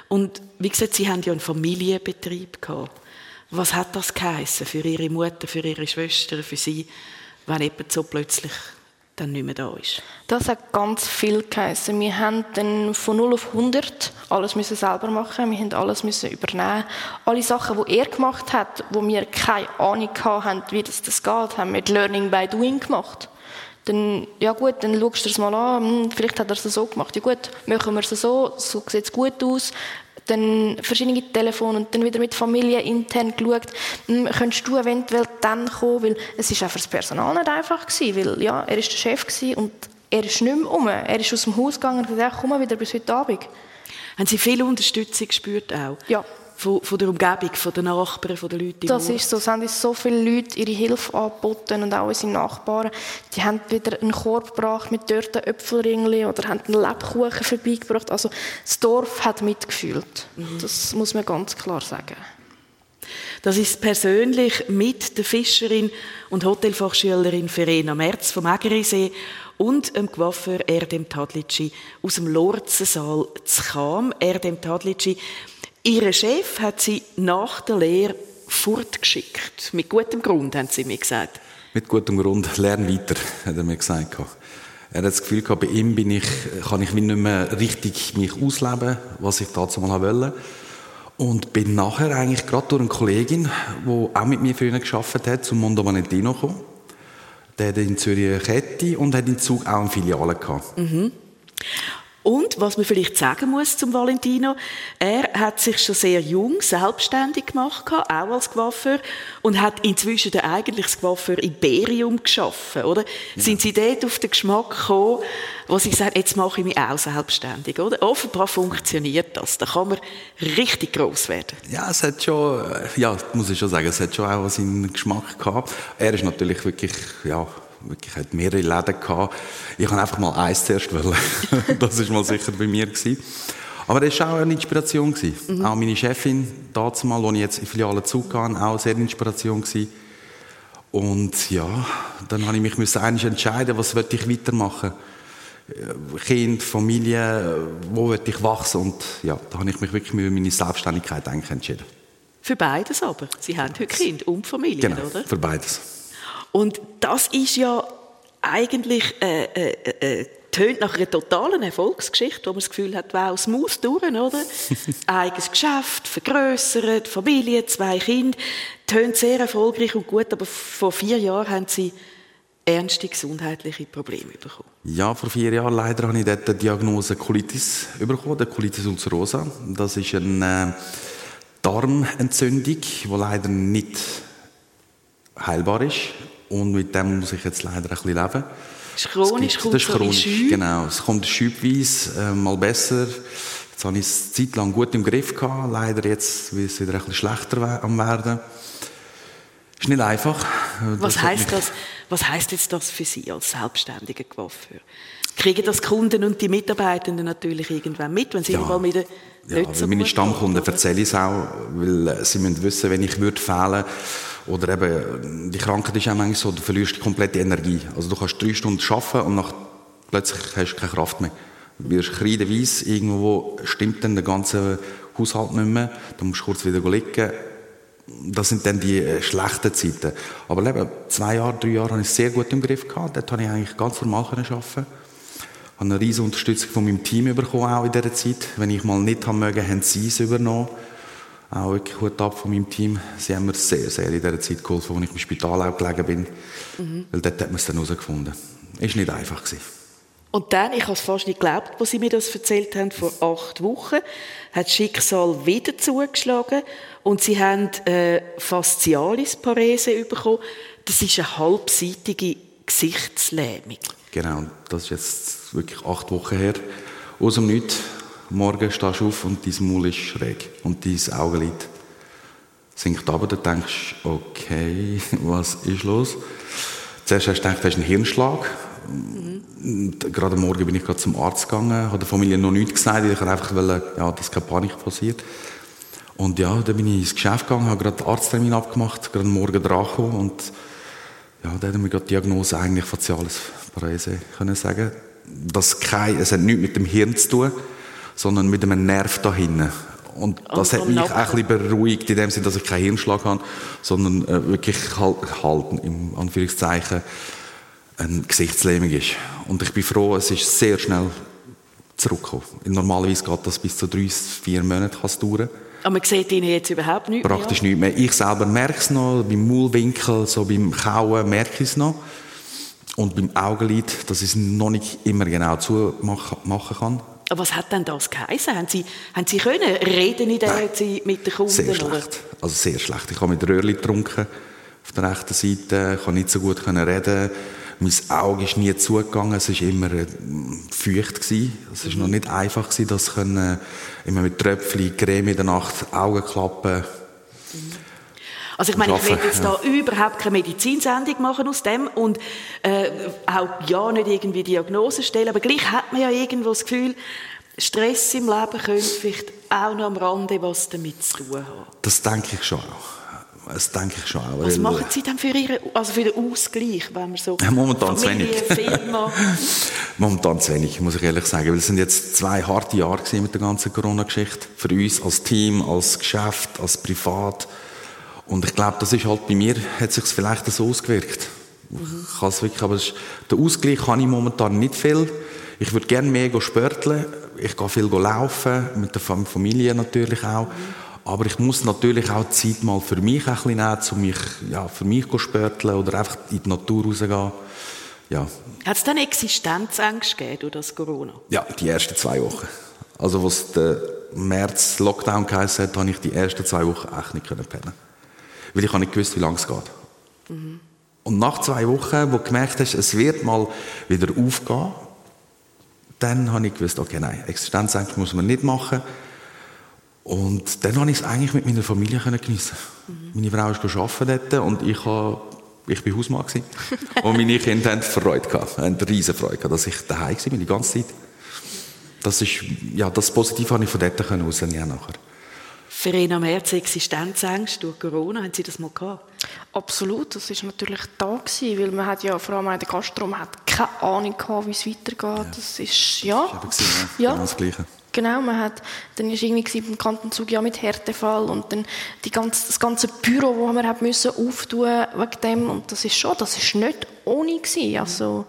Und wie gesagt, Sie haben ja einen Familienbetrieb gehabt. Was hat das geheissen für Ihre Mutter, für Ihre Schwestern, für Sie, wenn jemand so plötzlich dann nicht mehr da ist? Das hat ganz viel geheißen. Wir haben dann von 0 auf 100 alles müssen selber machen. Wir haben alles müssen übernehmen. Alle Sachen, die er gemacht hat, wo wir keine Ahnung hatten, wie das, das geht, haben wir Learning by Doing gemacht. Dann, ja gut, dann schaust du es mal an, hm, vielleicht hat er es so gemacht. Ja gut, machen wir es so, so sieht es gut aus. Dann verschiedene Telefone und dann wieder mit Familie intern geschaut, hm, könntest du eventuell dann kommen, weil es ist auch für das Personal nicht einfach gewesen, weil ja, er ist der Chef gewesen und er ist nicht mehr um. Er ist aus dem Haus gegangen und gesagt, komm mal wieder bis heute Abend. Haben Sie viel Unterstützung gespürt auch? Ja. Von, von der Umgebung, von den Nachbarn, von den Leuten Das ist so. Es haben uns so viele Leute ihre Hilfe angeboten und auch unsere Nachbarn. Die haben wieder einen Korb gebracht mit dörten Äpfelringli oder haben einen Lebkuchen vorbeigebracht. Also das Dorf hat mitgefühlt. Das muss man ganz klar sagen. Das ist persönlich mit der Fischerin und Hotelfachschülerin Verena Merz vom Ägerisee und dem Coiffeur Erdem Tadlitschi aus dem Lorzensaal zu Cham. Erdem Tadlitschi, Ihr Chef hat Sie nach der Lehre fortgeschickt. Mit gutem Grund, haben Sie mir gesagt. Mit gutem Grund, lern weiter, hat er mir gesagt. Er hat das Gefühl gehabt, bei ihm bin ich, kann ich wie nicht mehr richtig mich ausleben, was ich dazu mal wollte. Und bin nachher eigentlich gerade durch eine Kollegin, die auch mit mir früher gearbeitet hat, zum Mondo Valentino gekommen. Der hat in Zürich eine Kette und hat in Zug auch eine Filiale gehabt. Und was man vielleicht sagen muss zum Valentino, er hat sich schon sehr jung selbstständig gemacht, auch als Coiffeur, und hat inzwischen dann eigentlich das Coiffeur Imperium geschaffen, oder? Sind Sie dort auf den Geschmack gekommen, wo Sie sagen, jetzt mache ich mich auch selbstständig, oder? Offenbar funktioniert das. Da kann man richtig groß werden. Ja, es hat schon, ja, muss ich schon sagen, es hat schon auch seinen Geschmack gehabt. Er ist natürlich wirklich, ja, wirklich hat mehrere Läden gehabt. Ich habe einfach mal eins zuerst wollen. das ist mal sicher bei mir gewesen. Aber das war auch eine Inspiration. Gewesen. Auch meine Chefin, damals, mal, als ich jetzt in die Filiale zugekam, auch sehr Inspiration gewesen. Und ja, dann habe ich mich müssen eigentlich entscheiden, was möchte ich weitermachen. Äh, Kind, Familie, wo möchte ich wachsen? Und ja, da habe ich mich wirklich für meine Selbstständigkeit eigentlich entschieden. Für beides aber. Sie haben heute Kind und Familie, Genau, oder? für beides. Und das ist ja eigentlich äh, äh, äh, tönt nach einer totalen Erfolgsgeschichte, wo man das Gefühl hat, wow, smooth durch, oder? Eigenes Geschäft, vergrößert, Familie, zwei Kinder, tönt sehr erfolgreich und gut, aber vor vier Jahren haben Sie ernste gesundheitliche Probleme bekommen. Ja, vor vier Jahren leider habe ich dort die Diagnose Colitis bekommen, der Colitis ulcerosa. Das ist eine äh, Darmentzündung, die leider nicht heilbar ist. Und mit dem muss ich jetzt leider ein bisschen leben. Das ist chronisch, Es kommt das ist chronisch, genau. Es kommt schübweise, äh, mal besser. Jetzt habe ich es eine Zeit lang gut im Griff gehabt. Leider jetzt ist es wieder ein bisschen schlechter am werden. Ist nicht einfach. Was heißt das? Was heißt jetzt das für Sie als selbstständiger Coiffeur? Kriegen das Kunden und die Mitarbeitenden natürlich irgendwann mit, wenn sie ja. mal wieder ja, meine Stammkunden erzähle ich es auch, weil äh, sie müssen wissen, wenn ich würde fehlen oder eben, die Krankheit ist auch manchmal so, du verlierst die komplette Energie. Also du kannst drei Stunden arbeiten und nach, plötzlich hast du keine Kraft mehr. Du wirst kreidenweise, irgendwo stimmt dann der ganze Haushalt nicht mehr, du musst kurz wieder liegen. Das sind dann die äh, schlechten Zeiten. Aber eben, zwei Jahre, drei Jahre habe ich es sehr gut im Griff gehabt. Dort konnte ich eigentlich ganz normal arbeiten habe eine riesige Unterstützung von meinem Team bekommen, auch in dieser Zeit. Wenn ich mal nicht haben mögen, haben sie es übernommen. Auch wirklich gut ab von meinem Team. Sie haben mir sehr, sehr in dieser Zeit geholfen, als ich im Spital auch gelegen bin. Mhm. Weil dort hat man es dann herausgefunden. Es war nicht einfach. Gewesen. Und dann, ich habe es fast nicht geglaubt, als Sie mir das erzählt haben, vor acht Wochen, hat das Schicksal wieder zugeschlagen und Sie haben äh, Faszialis-Parese bekommen. Das ist eine halbseitige Gesichtslähmung. Genau, das ist jetzt wirklich acht Wochen her. Aus dem Nichts, morgen stehst du auf und dein Maul ist schräg und dein Augenlid sinkt ab. Du denkst, okay, was ist los? Zuerst hast du gedacht, du hast einen Hirnschlag. Mhm. Gerade morgen bin ich gerade zum Arzt gegangen, habe der Familie noch nichts gesagt, ich wollte einfach, ja, dass keine Panik passiert. Und ja, dann bin ich ins Geschäft gegangen, habe gerade den Arzttermin abgemacht, gerade morgen dran gekommen und ja, da haben wir die Diagnose eigentlich faciales Parese können sagen. Das kein, es hat nichts mit dem Hirn zu tun, sondern mit einem Nerv da hinten. Und das und, hat mich auch ein bisschen beruhigt, in dem Sinne, dass ich keinen Hirnschlag habe, sondern äh, wirklich halt, halt, im Anführungszeichen, eine Gesichtslähmung ist. Und ich bin froh, es ist sehr schnell zurückgekommen. Normalerweise geht das bis zu drei, vier Monate dauern. Aber man sieht ihnen jetzt überhaupt nichts Praktisch mehr. nichts mehr. Ich selber merke es noch, beim Maulwinkel, so beim Kauen merke ich es noch. Und beim Augenlid, dass ich es noch nicht immer genau zumachen kann. Aber was hat denn das geheißen? Haben Sie, haben Sie können reden in der Zeit mit den Kunden? Sehr schlecht. Oder? Also sehr schlecht. Ich habe mit Röhrli getrunken auf der rechten Seite. Ich konnte nicht so gut reden. Mein Auge ist nie zugegangen, es war immer äh, feucht. Gewesen. Es war mhm. noch nicht einfach, gewesen, das können, immer mit Tröpfchen, Creme in der Nacht, Augenklappen. Also ich meine, ich will jetzt da überhaupt keine Medizinsendung machen aus dem und äh, auch ja nicht irgendwie Diagnosen stellen, aber gleich hat man ja irgendwo das Gefühl, Stress im Leben könnte vielleicht auch noch am Rande was damit zu tun haben. Das denke ich schon auch. Das denke ich schon auch. Was machen Sie denn für, Ihre, also für den Ausgleich, wenn man so ja, momentan Familie, zu wenig. momentan zu wenig, muss ich ehrlich sagen. Weil es sind jetzt zwei harte Jahre mit der ganzen Corona-Geschichte. Für uns als Team, als Geschäft, als Privat. Und ich glaube, das ist halt bei mir, hat sich vielleicht so ausgewirkt. Mhm. Ich kann es wirklich, aber ist, der Ausgleich kann ich momentan nicht viel. Ich würde gerne mehr spörteln. Ich gehe viel laufen, mit der Familie natürlich auch. Mhm. Aber ich muss natürlich auch Zeit mal für mich ein bisschen nehmen, um mich, ja, für mich zu spörteln oder einfach in die Natur rausgehen. Ja. Hat es dann Existenzängste gegeben durch das Corona? Ja, die ersten zwei Wochen. Also, was der März Lockdown geheißen hat, habe ich die ersten zwei Wochen echt nicht pennen können Weil ich nicht gewusst, wie lange es geht. Mhm. Und nach zwei Wochen, wo du gemerkt hast, es wird mal wieder aufgehen, dann habe ich gewusst, okay, nein, Existenzängste muss man nicht machen. Und dann konnte ich es eigentlich mit meiner Familie geniessen. Mhm. Meine Frau ist dort und ich, habe, ich war Hausmann. und meine Kinder hatten Freude, gehabt, riesen Freude, gehabt, dass ich daheim war die ganze Zeit. Das, ist, ja, das Positive habe ich von dort rausnehmen nachher. Verena Merz, Existenzängste durch Corona, haben Sie das mal gehabt? Absolut, das war natürlich da gewesen, weil man hat ja vor allem in der Gastro, man hat keine Ahnung gehabt, wie es weitergeht. Ja. Das ist, ja. Das ist gewesen, ja. Genau das Gleiche. Genau, man hat, dann ist irgendwie beim Kantenzug ja mit Härtefall und dann die ganze, das ganze Büro, wo man hat müssen auftun wegen dem und das ist schon, das ist nicht ohne gewesen. Also,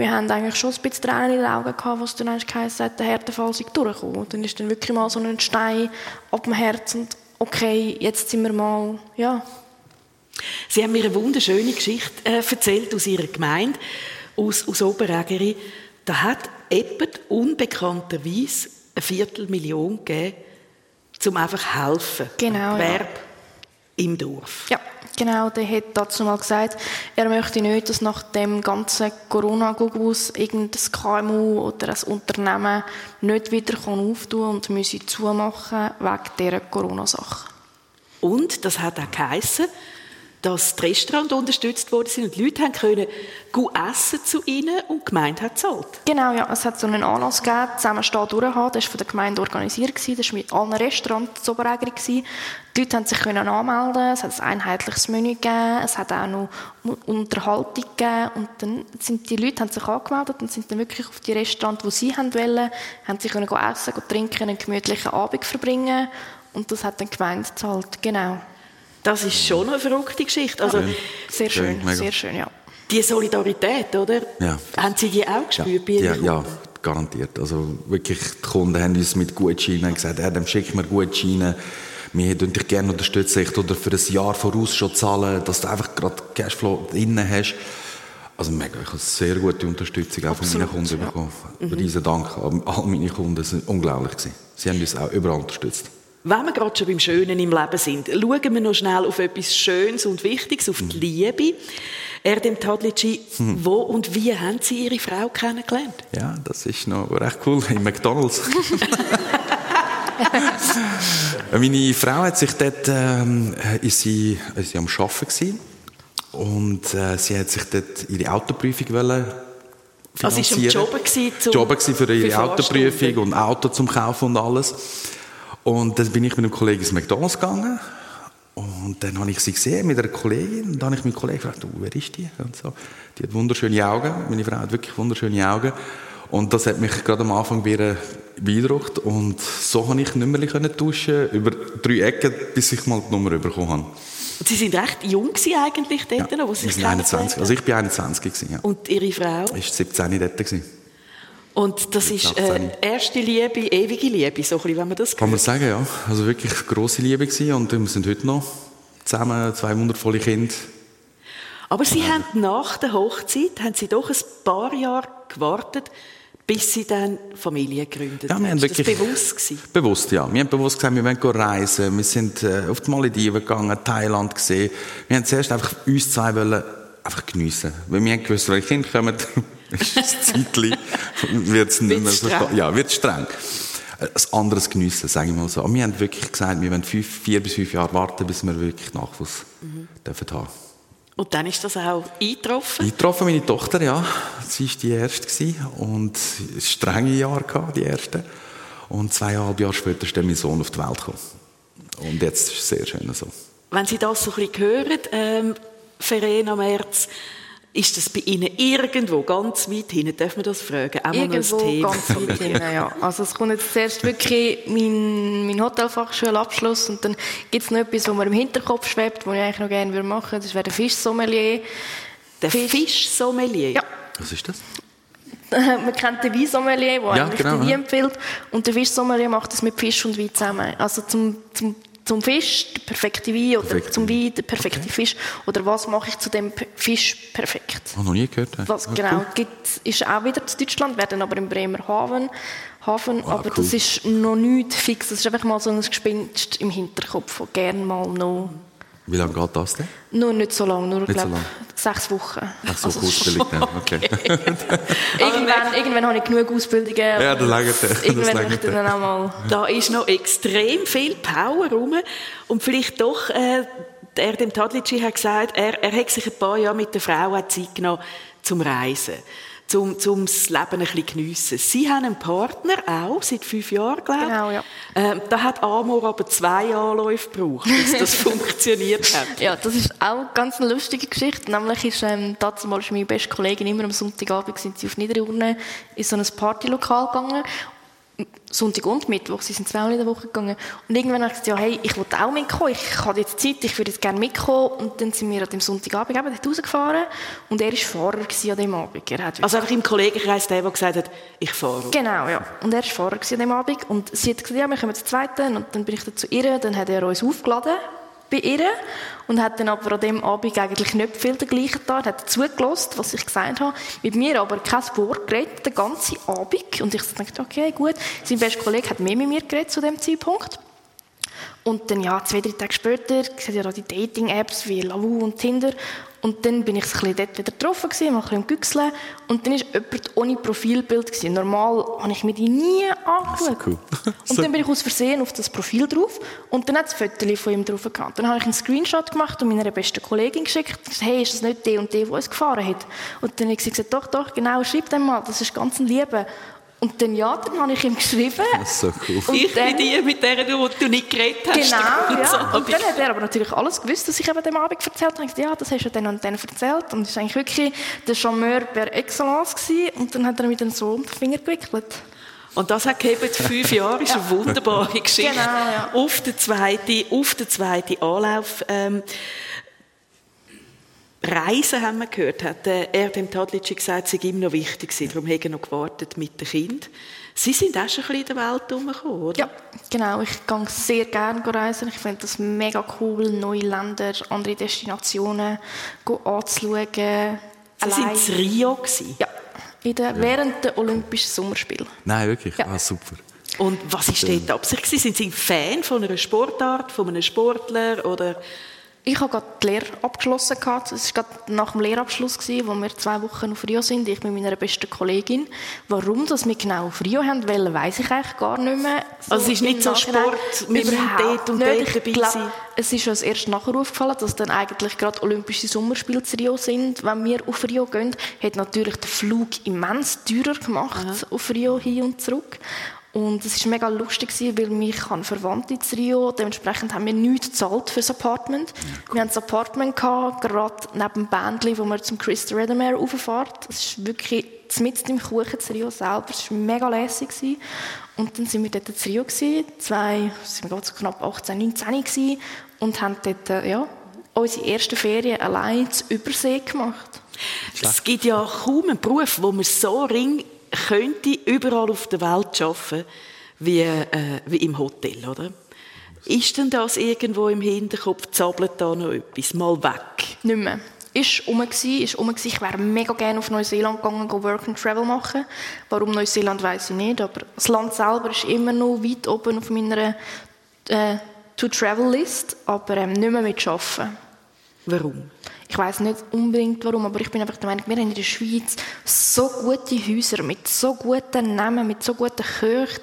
wir haben eigentlich schon ein bisschen Tränen in den Augen gehabt, was dann eigentlich geheißen hat, der Härtefall sei durchgekommen. Und dann ist dann wirklich mal so ein Stein ab dem Herz und okay, jetzt sind wir mal, ja. Sie haben mir eine wunderschöne Geschichte äh, erzählt aus Ihrer Gemeinde, aus, aus Oberägeri. Da hat jemand unbekannterweise eine Viertelmillion gegeben, um einfach helfen. Genau. Gewerbe ja. im Dorf. Ja, genau. Der hat dazu mal gesagt, er möchte nicht, dass nach dem ganzen Corona-Gugus irgendein KMU oder ein Unternehmen nicht wieder auftun kann und müsse zumachen wegen dieser Corona-Sache. Und das hat auch geheissen, dass die Restaurants unterstützt worden sind und die Leute haben können gut essen zu ihnen und die Gemeinde hat zahlt. Genau, ja. Es hat so einen Anlass gegeben, zusammen Stehen durchhaben. Das war von der Gemeinde organisiert. Das war mit allen Restaurants zu Die Leute haben sich können anmelden Es hat ein einheitliches Menü gegeben. Es hat auch noch Unterhaltung gegeben. Und dann sind die Leute haben sich angemeldet und sind dann wirklich auf die Restaurants, die sie haben wollen, haben sie können essen, trinken, einen gemütlichen Abend verbringen. Und das hat dann die Gemeinde gezahlt. Genau. Das ist schon eine verrückte Geschichte. Also, sehr schön, schön sehr schön, ja. Die Solidarität, oder? Ja. Haben Sie die auch gespürt ja. bei ja, ja, garantiert. Also wirklich, die Kunden haben uns mit Gutscheinen gesagt, ja, dann schick mir Gutscheine. Wir würden dich gerne unterstützen oder für ein Jahr voraus schon zahlen, dass du einfach gerade Cashflow drin hast. Also mega, ich habe sehr gute Unterstützung auch Absolut, von meinen Kunden ja. bekommen. Mhm. Riesen Dank an all meine Kunden, sie waren unglaublich. Sie haben uns auch überall unterstützt. Wenn wir gerade schon beim Schönen im Leben sind, schauen wir noch schnell auf etwas Schönes und Wichtiges, auf die. Liebe. Erdem Tadlici, hm. wo und wie haben Sie Ihre Frau kennengelernt? Ja, das ist noch recht cool, in McDonalds. Meine Frau hat sich dort, ähm, ist sie, ist sie am Arbeiten gewesen. und äh, sie hat sich dort ihre Autoprüfung wollen also sie war am Jobben, zum, Jobben für ihre Autoprüfung und Auto zum Kaufen und alles. Und dann bin ich mit einem Kollegen ins McDonalds gegangen. Und dann habe ich sie gesehen mit einer Kollegin. Und dann habe ich meinen Kollegen gefragt, wer ist die? Und so. Die hat wunderschöne Augen. Meine Frau hat wirklich wunderschöne Augen. Und das hat mich gerade am Anfang wieder beeindruckt. Und so konnte ich nicht mehr tauschen über drei Ecken, bis ich mal die Nummer bekommen habe. Und Sie sind recht jung eigentlich dort, ja, wo Sie sich 21. Also ich bin 21 gewesen, ja. Und Ihre Frau? Ist 17 dort gewesen. Und das ist äh, erste Liebe, ewige Liebe, so ein bisschen, wenn man das Kann man sagen, ja. Also wirklich große Liebe gewesen und wir sind heute noch zusammen, zwei wundervolle Kinder. Aber Sie ja. haben nach der Hochzeit, haben Sie doch ein paar Jahre gewartet, bis Sie dann Familie gegründet ja, wir haben. Wirklich das bewusst gewesen? Bewusst, ja. Wir haben bewusst gesagt, wir wollen reisen. Wir sind äh, auf die Malediven gegangen, Thailand gesehen. Wir haben zuerst einfach uns zwei wollen einfach geniessen. Weil wir haben gewusst, wenn Kinder kommen, ist das Zeitchen, wird es nicht mehr so Ja, wird streng. Ein anderes geniessen, sage ich mal so. Aber wir haben wirklich gesagt, wir wollen fünf, vier bis fünf Jahre warten, bis wir wirklich Nachwuchs mhm. dürfen haben. Und dann ist das auch eingetroffen? Eingetroffen, meine Tochter, ja. Sie war die erste gewesen und strenge Jahre gehabt, die erste. Und zweieinhalb Jahre später ist mein Sohn auf die Welt gekommen. Und jetzt ist es sehr schön so. Wenn Sie das so ein bisschen hören, ähm, Verena Merz, ist das bei Ihnen irgendwo ganz weit hinten? Darf man das fragen? Auch irgendwo ganz weit hinten, ja. Also es kommt jetzt zuerst wirklich mein, mein Hotelfachschulabschluss und dann gibt es noch etwas, was mir im Hinterkopf schwebt, was ich eigentlich noch gerne machen würde. Das wäre der Fischsommelier. Der Fisch Fischsommelier? Ja. Was ist das? Man kennt den Weinsommelier, der ja, eigentlich genau, den Wein empfiehlt. Und der Fischsommelier macht das mit Fisch und Wein zusammen. Also zum, zum zum Fisch der perfekte Wein oder perfekte. zum Wein der perfekte okay. Fisch oder was mache ich zu dem Fisch perfekt. Habe noch nie gehört. Was okay. genau gibt, ist auch wieder zu Deutschland, werden aber im Bremerhaven. Hafen, wow, aber cool. das ist noch nicht fix. Das ist einfach mal so ein Gespinst im Hinterkopf, gerne mal noch wie lange geht das denn? Nur nicht so lange, nur nicht glaub, so. Sechs Wochen. Ach so, also Ausbildung, ja, okay. irgendwann, irgendwann habe ich genug Ausbildungen. Ja, das lange Irgendwann möchte ich dann auch mal... Da ist noch extrem viel Power rum und vielleicht doch... Äh, er, dem Tadlici hat gesagt, er, er hat sich ein paar Jahre mit der Frau Zeit genommen zum Reisen um, um das Leben ein bisschen geniessen. Sie haben einen Partner, auch, seit fünf Jahren, glaube ich. Genau, ja. Ähm, da hat Amor aber zwei Anläufe gebraucht, bis das funktioniert hat. Ja, das ist auch eine ganz lustige Geschichte. Nämlich ist, ähm, damals meine beste Kollegin immer am Sonntagabend sind sie auf Niederurne in so ein Partylokal gegangen Sonntag und Mittwoch, sie sind zweimal in der Woche gegangen. Und irgendwann habe ich gesagt, ja, hey, ich will auch mitkommen, ich habe jetzt Zeit, ich würde jetzt gerne mitkommen. Und dann sind wir an dem Sonntagabend eben rausgefahren und er war Fahrer an dem Abend. Er hat also einfach im Kollegenkreis der, der gesagt hat, ich fahre. Genau, ja. Und er war Fahrer an dem Abend und sie hat gesagt, ja, wir kommen zum Zweiten. Und dann bin ich dann zu ihr, dann hat er uns aufgeladen bei ihr und hat dann aber an dem Abend eigentlich nicht viel dergleichen getan, hat zugelassen, was ich gesagt habe, mit mir aber kein Wort geredet, den ganzen Abend. Und ich dachte, okay, gut, sein bester Kollege hat mehr mit mir geredet zu dem Zeitpunkt. Und dann, ja, zwei, drei Tage später, sieht ja da die Dating-Apps wie Lavu und Tinder. Und dann bin ich ein bisschen dort wieder getroffen, gewesen, mal ein bisschen am Und dann war jemand ohne Profilbild. Gewesen. Normal habe ich mir die nie angeschaut. Cool. und dann bin ich aus Versehen auf das Profil drauf und dann hat es Fotos von ihm drauf gehabt. Dann habe ich einen Screenshot gemacht und meiner besten Kollegin geschickt. Gesagt, hey, ist das nicht der und der, der uns gefahren hat? Und dann habe ich gesagt, doch, doch, genau, schreib dem mal, das ist ganz ein Lieber. Und dann, ja, dann habe ich ihm geschrieben. Das ist so cool. Und ich bin die, mit der du, du nicht geredet hast. Genau, ja. Und dann hat er aber natürlich alles gewusst, was ich eben dem Abend erzählt habe. Ich gesagt, ja, das hast du dann und dann erzählt. Und das war eigentlich wirklich der Charmeur per excellence. Gewesen. Und dann hat er mir dann so um den Finger gewickelt. Und das hat gegeben, fünf Jahre, ist eine wunderbare Geschichte. Genau, ja. Auf den zweiten, auf den zweiten Anlauf. Ähm, Reisen haben wir gehört, hat er dem Tadlitschi gesagt, sei ihm noch wichtig gewesen, darum hat er noch gewartet mit dem Kind. Sie sind auch schon ein bisschen in der Welt herumgekommen, oder? Ja, genau. Ich gehe sehr gerne reisen. Ich finde das mega cool, neue Länder, andere Destinationen anzuschauen. Sie sind in Rio gewesen? Ja, in der, ja. während der Olympischen Sommerspiele. Nein, wirklich? Ja. Ah, super. Und was ist dort die Absicht? Sind Sie ein Fan von einer Sportart, von einem Sportler oder ich habe gerade die Lehre abgeschlossen. Es war gerade nach dem Lehrabschluss, wo wir zwei Wochen auf Rio sind, ich mit meiner besten Kollegin. Warum dass wir genau auf Rio haben wollen, weiss ich eigentlich gar nicht mehr. So also es ist nicht so Sport, wir müssen dort und dort dabei glaub, sein. Es ist uns erst nachher aufgefallen, dass dann eigentlich gerade Olympische Sommerspiele zu Rio sind. Wenn wir auf Rio gehen, hat natürlich der Flug immens teurer gemacht, Aha. auf Rio hin und zurück. Und es war mega lustig, weil mich Verwandte in Rio, dementsprechend haben wir nichts gezahlt für das Apartment. Ja. Wir hatten ein Apartment, gehabt, gerade neben dem Bändchen, wo wir zum Chris Redemere rauffahrt. Das ist wirklich mitten im Kuchen zu Rio selber. Es war mega lässig. Und dann sind wir dort in Rio, gewesen, zwei, sind wir so knapp 18, 19 gewesen, und haben dort, äh, ja, unsere erste Ferien allein zu Übersee gemacht. Es gibt ja kaum einen Beruf, wo man so ring könnte überall auf der Welt arbeiten wie, äh, wie im Hotel, oder? Ist denn das irgendwo im Hinterkopf, zappelt da noch etwas? Mal weg? Nicht mehr. Ist rum ist rum. Ich wäre mega gerne auf Neuseeland gegangen, go Work and Travel machen. Warum Neuseeland, weiß ich nicht. Aber das Land selber ist immer noch weit oben auf meiner äh, To-Travel-List, aber ähm, nicht mehr mit arbeiten. Warum? Ich weiß nicht unbedingt warum, aber ich bin einfach der Meinung, wir haben in der Schweiz so gute Häuser mit so guten Namen, mit so guten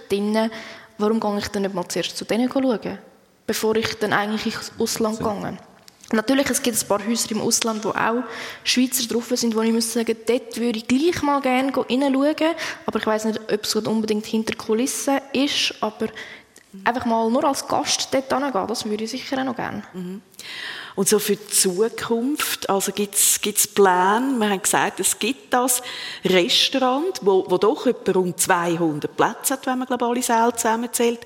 drin. Warum gehe ich dann nicht mal zuerst zu denen schauen, bevor ich dann eigentlich ins Ausland gehe? Natürlich, es gibt ein paar Häuser im Ausland, wo auch Schweizer drauf sind, wo ich muss sagen, dort würde ich gleich mal gerne hineinschauen. Aber ich weiß nicht, ob es unbedingt hinter Kulissen ist, aber einfach mal nur als Gast dort hingehen, das würde ich sicher auch noch gerne. Mhm. Und so für die Zukunft, also gibt es Pläne, wir haben gesagt, es gibt das Restaurant, wo, wo doch etwa rund 200 Plätze hat, wenn man glaube alle Säle zusammenzählt,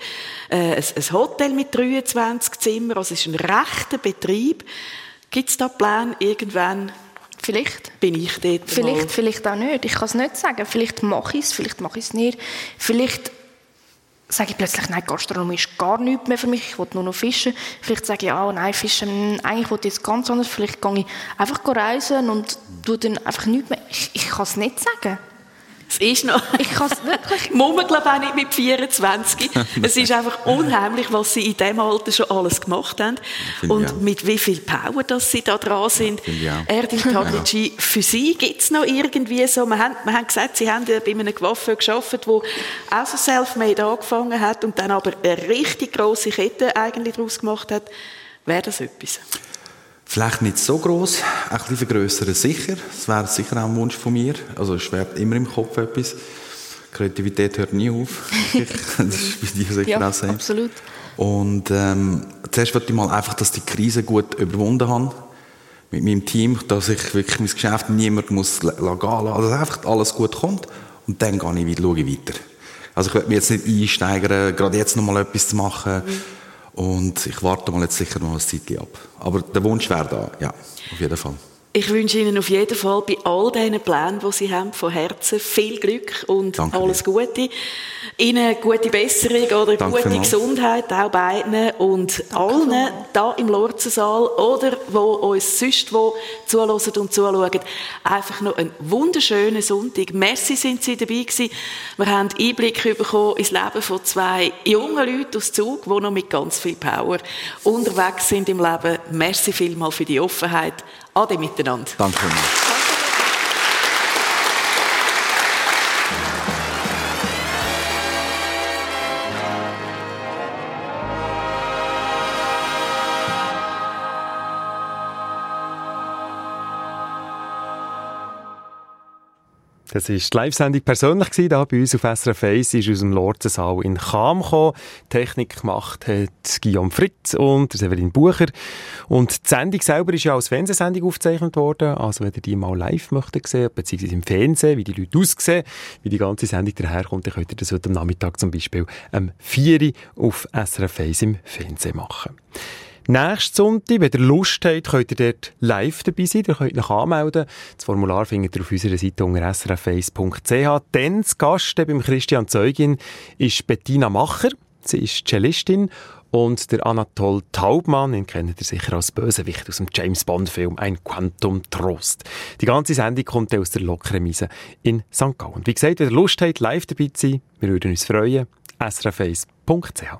äh, ein, ein Hotel mit 23 Zimmern, also es ist ein rechter Betrieb. Gibt es da Pläne irgendwann Vielleicht. Bin ich dort Vielleicht, mal? vielleicht auch nicht. Ich kann es nicht sagen. Vielleicht mache ich es, vielleicht mache ich es nicht. Vielleicht sage ich plötzlich, nein, Gastronomie ist gar nichts mehr für mich, ich will nur noch fischen. Vielleicht sage ich, oh nein, fischen, eigentlich will ich jetzt ganz anders. Vielleicht gehe ich einfach reisen und tue dann einfach nichts mehr. Ich, ich kann es nicht sagen. Es ist noch. Ich kann es wirklich. Muss man, glaube ich, auch nicht mit 24. es ist einfach unheimlich, was sie in diesem Alter schon alles gemacht haben. Und mit wie viel Power dass sie da dran sind. Erdil Tadici, für sie gibt es noch irgendwie so, wir haben, wir haben gesagt, sie haben bei einem Gewaffe gearbeitet, wo auch so self-made angefangen hat und dann aber eine richtig grosse Kette eigentlich daraus gemacht hat. Wäre das etwas? Vielleicht nicht so groß, ein bisschen vergrößern sicher. Das wäre sicher auch ein Wunsch von mir. Also es schwert immer im Kopf etwas. Kreativität hört nie auf. das ist bei dir sicher ja, auch so. absolut. Und ähm, zuerst wollte ich mal einfach, dass die Krise gut überwunden habe mit meinem Team, dass ich wirklich mein Geschäft niemand muss gehen lassen, also einfach alles gut kommt und dann gehe ich wieder, schaue ich weiter. Also ich werde mich jetzt nicht einsteigern, gerade jetzt noch mal etwas zu machen. Mhm und ich warte mal jetzt sicher noch ein Zeit ab. Aber der Wunsch wäre da, ja, auf jeden Fall. Ich wünsche Ihnen auf jeden Fall bei all diesen Plänen, die Sie haben, von Herzen viel Glück und Danke alles Gute. Ihnen gute Besserung oder Danke gute. Gesundheit, auch beiden und allen da im Lorzensaal oder wo uns sonst wo zuhören und zuschauen. Einfach noch einen wunderschönen Sonntag. Merci sind Sie dabei gewesen. Wir haben Einblick bekommen ins Leben von zwei jungen Leuten aus Zug, die noch mit ganz viel Power unterwegs sind im Leben. Merci vielmal für die Offenheit. Ade miteinander. Danke Das war die Live-Sendung persönlich gewesen, bei uns auf SRF 1, ist aus dem Lorzensaal in Cham gekommen. Technik gemacht hat Guillaume Fritz und Severin Bucher. Und die Sendung selber ist ja als Fernsehsendung aufgezeichnet worden. Also wenn ihr die mal live möchtet sehen, beziehungsweise im Fernsehen, wie die Leute aussehen, wie die ganze Sendung daherkommt, dann könnt ihr das heute am Nachmittag zum Beispiel am 4 Uhr auf SRF 1 im Fernsehen machen. Nächsten Sonntag, wenn ihr Lust habt, könnt ihr dort live dabei sein. Ihr könnt euch anmelden. Das Formular findet ihr auf unserer Seite unter srf1.ch. Dann zu Gast beim Christian Zeugin ist Bettina Macher. Sie ist Cellistin. Und der Anatol Taubmann, den kennt ihr sicher als Bösewicht aus dem James Bond-Film «Ein Quantum Trost». Die ganze Sendung kommt aus der Lokremise in St. Gallen. Wie gesagt, wenn ihr Lust habt, live dabei zu sein, wir würden uns freuen. srf1.ch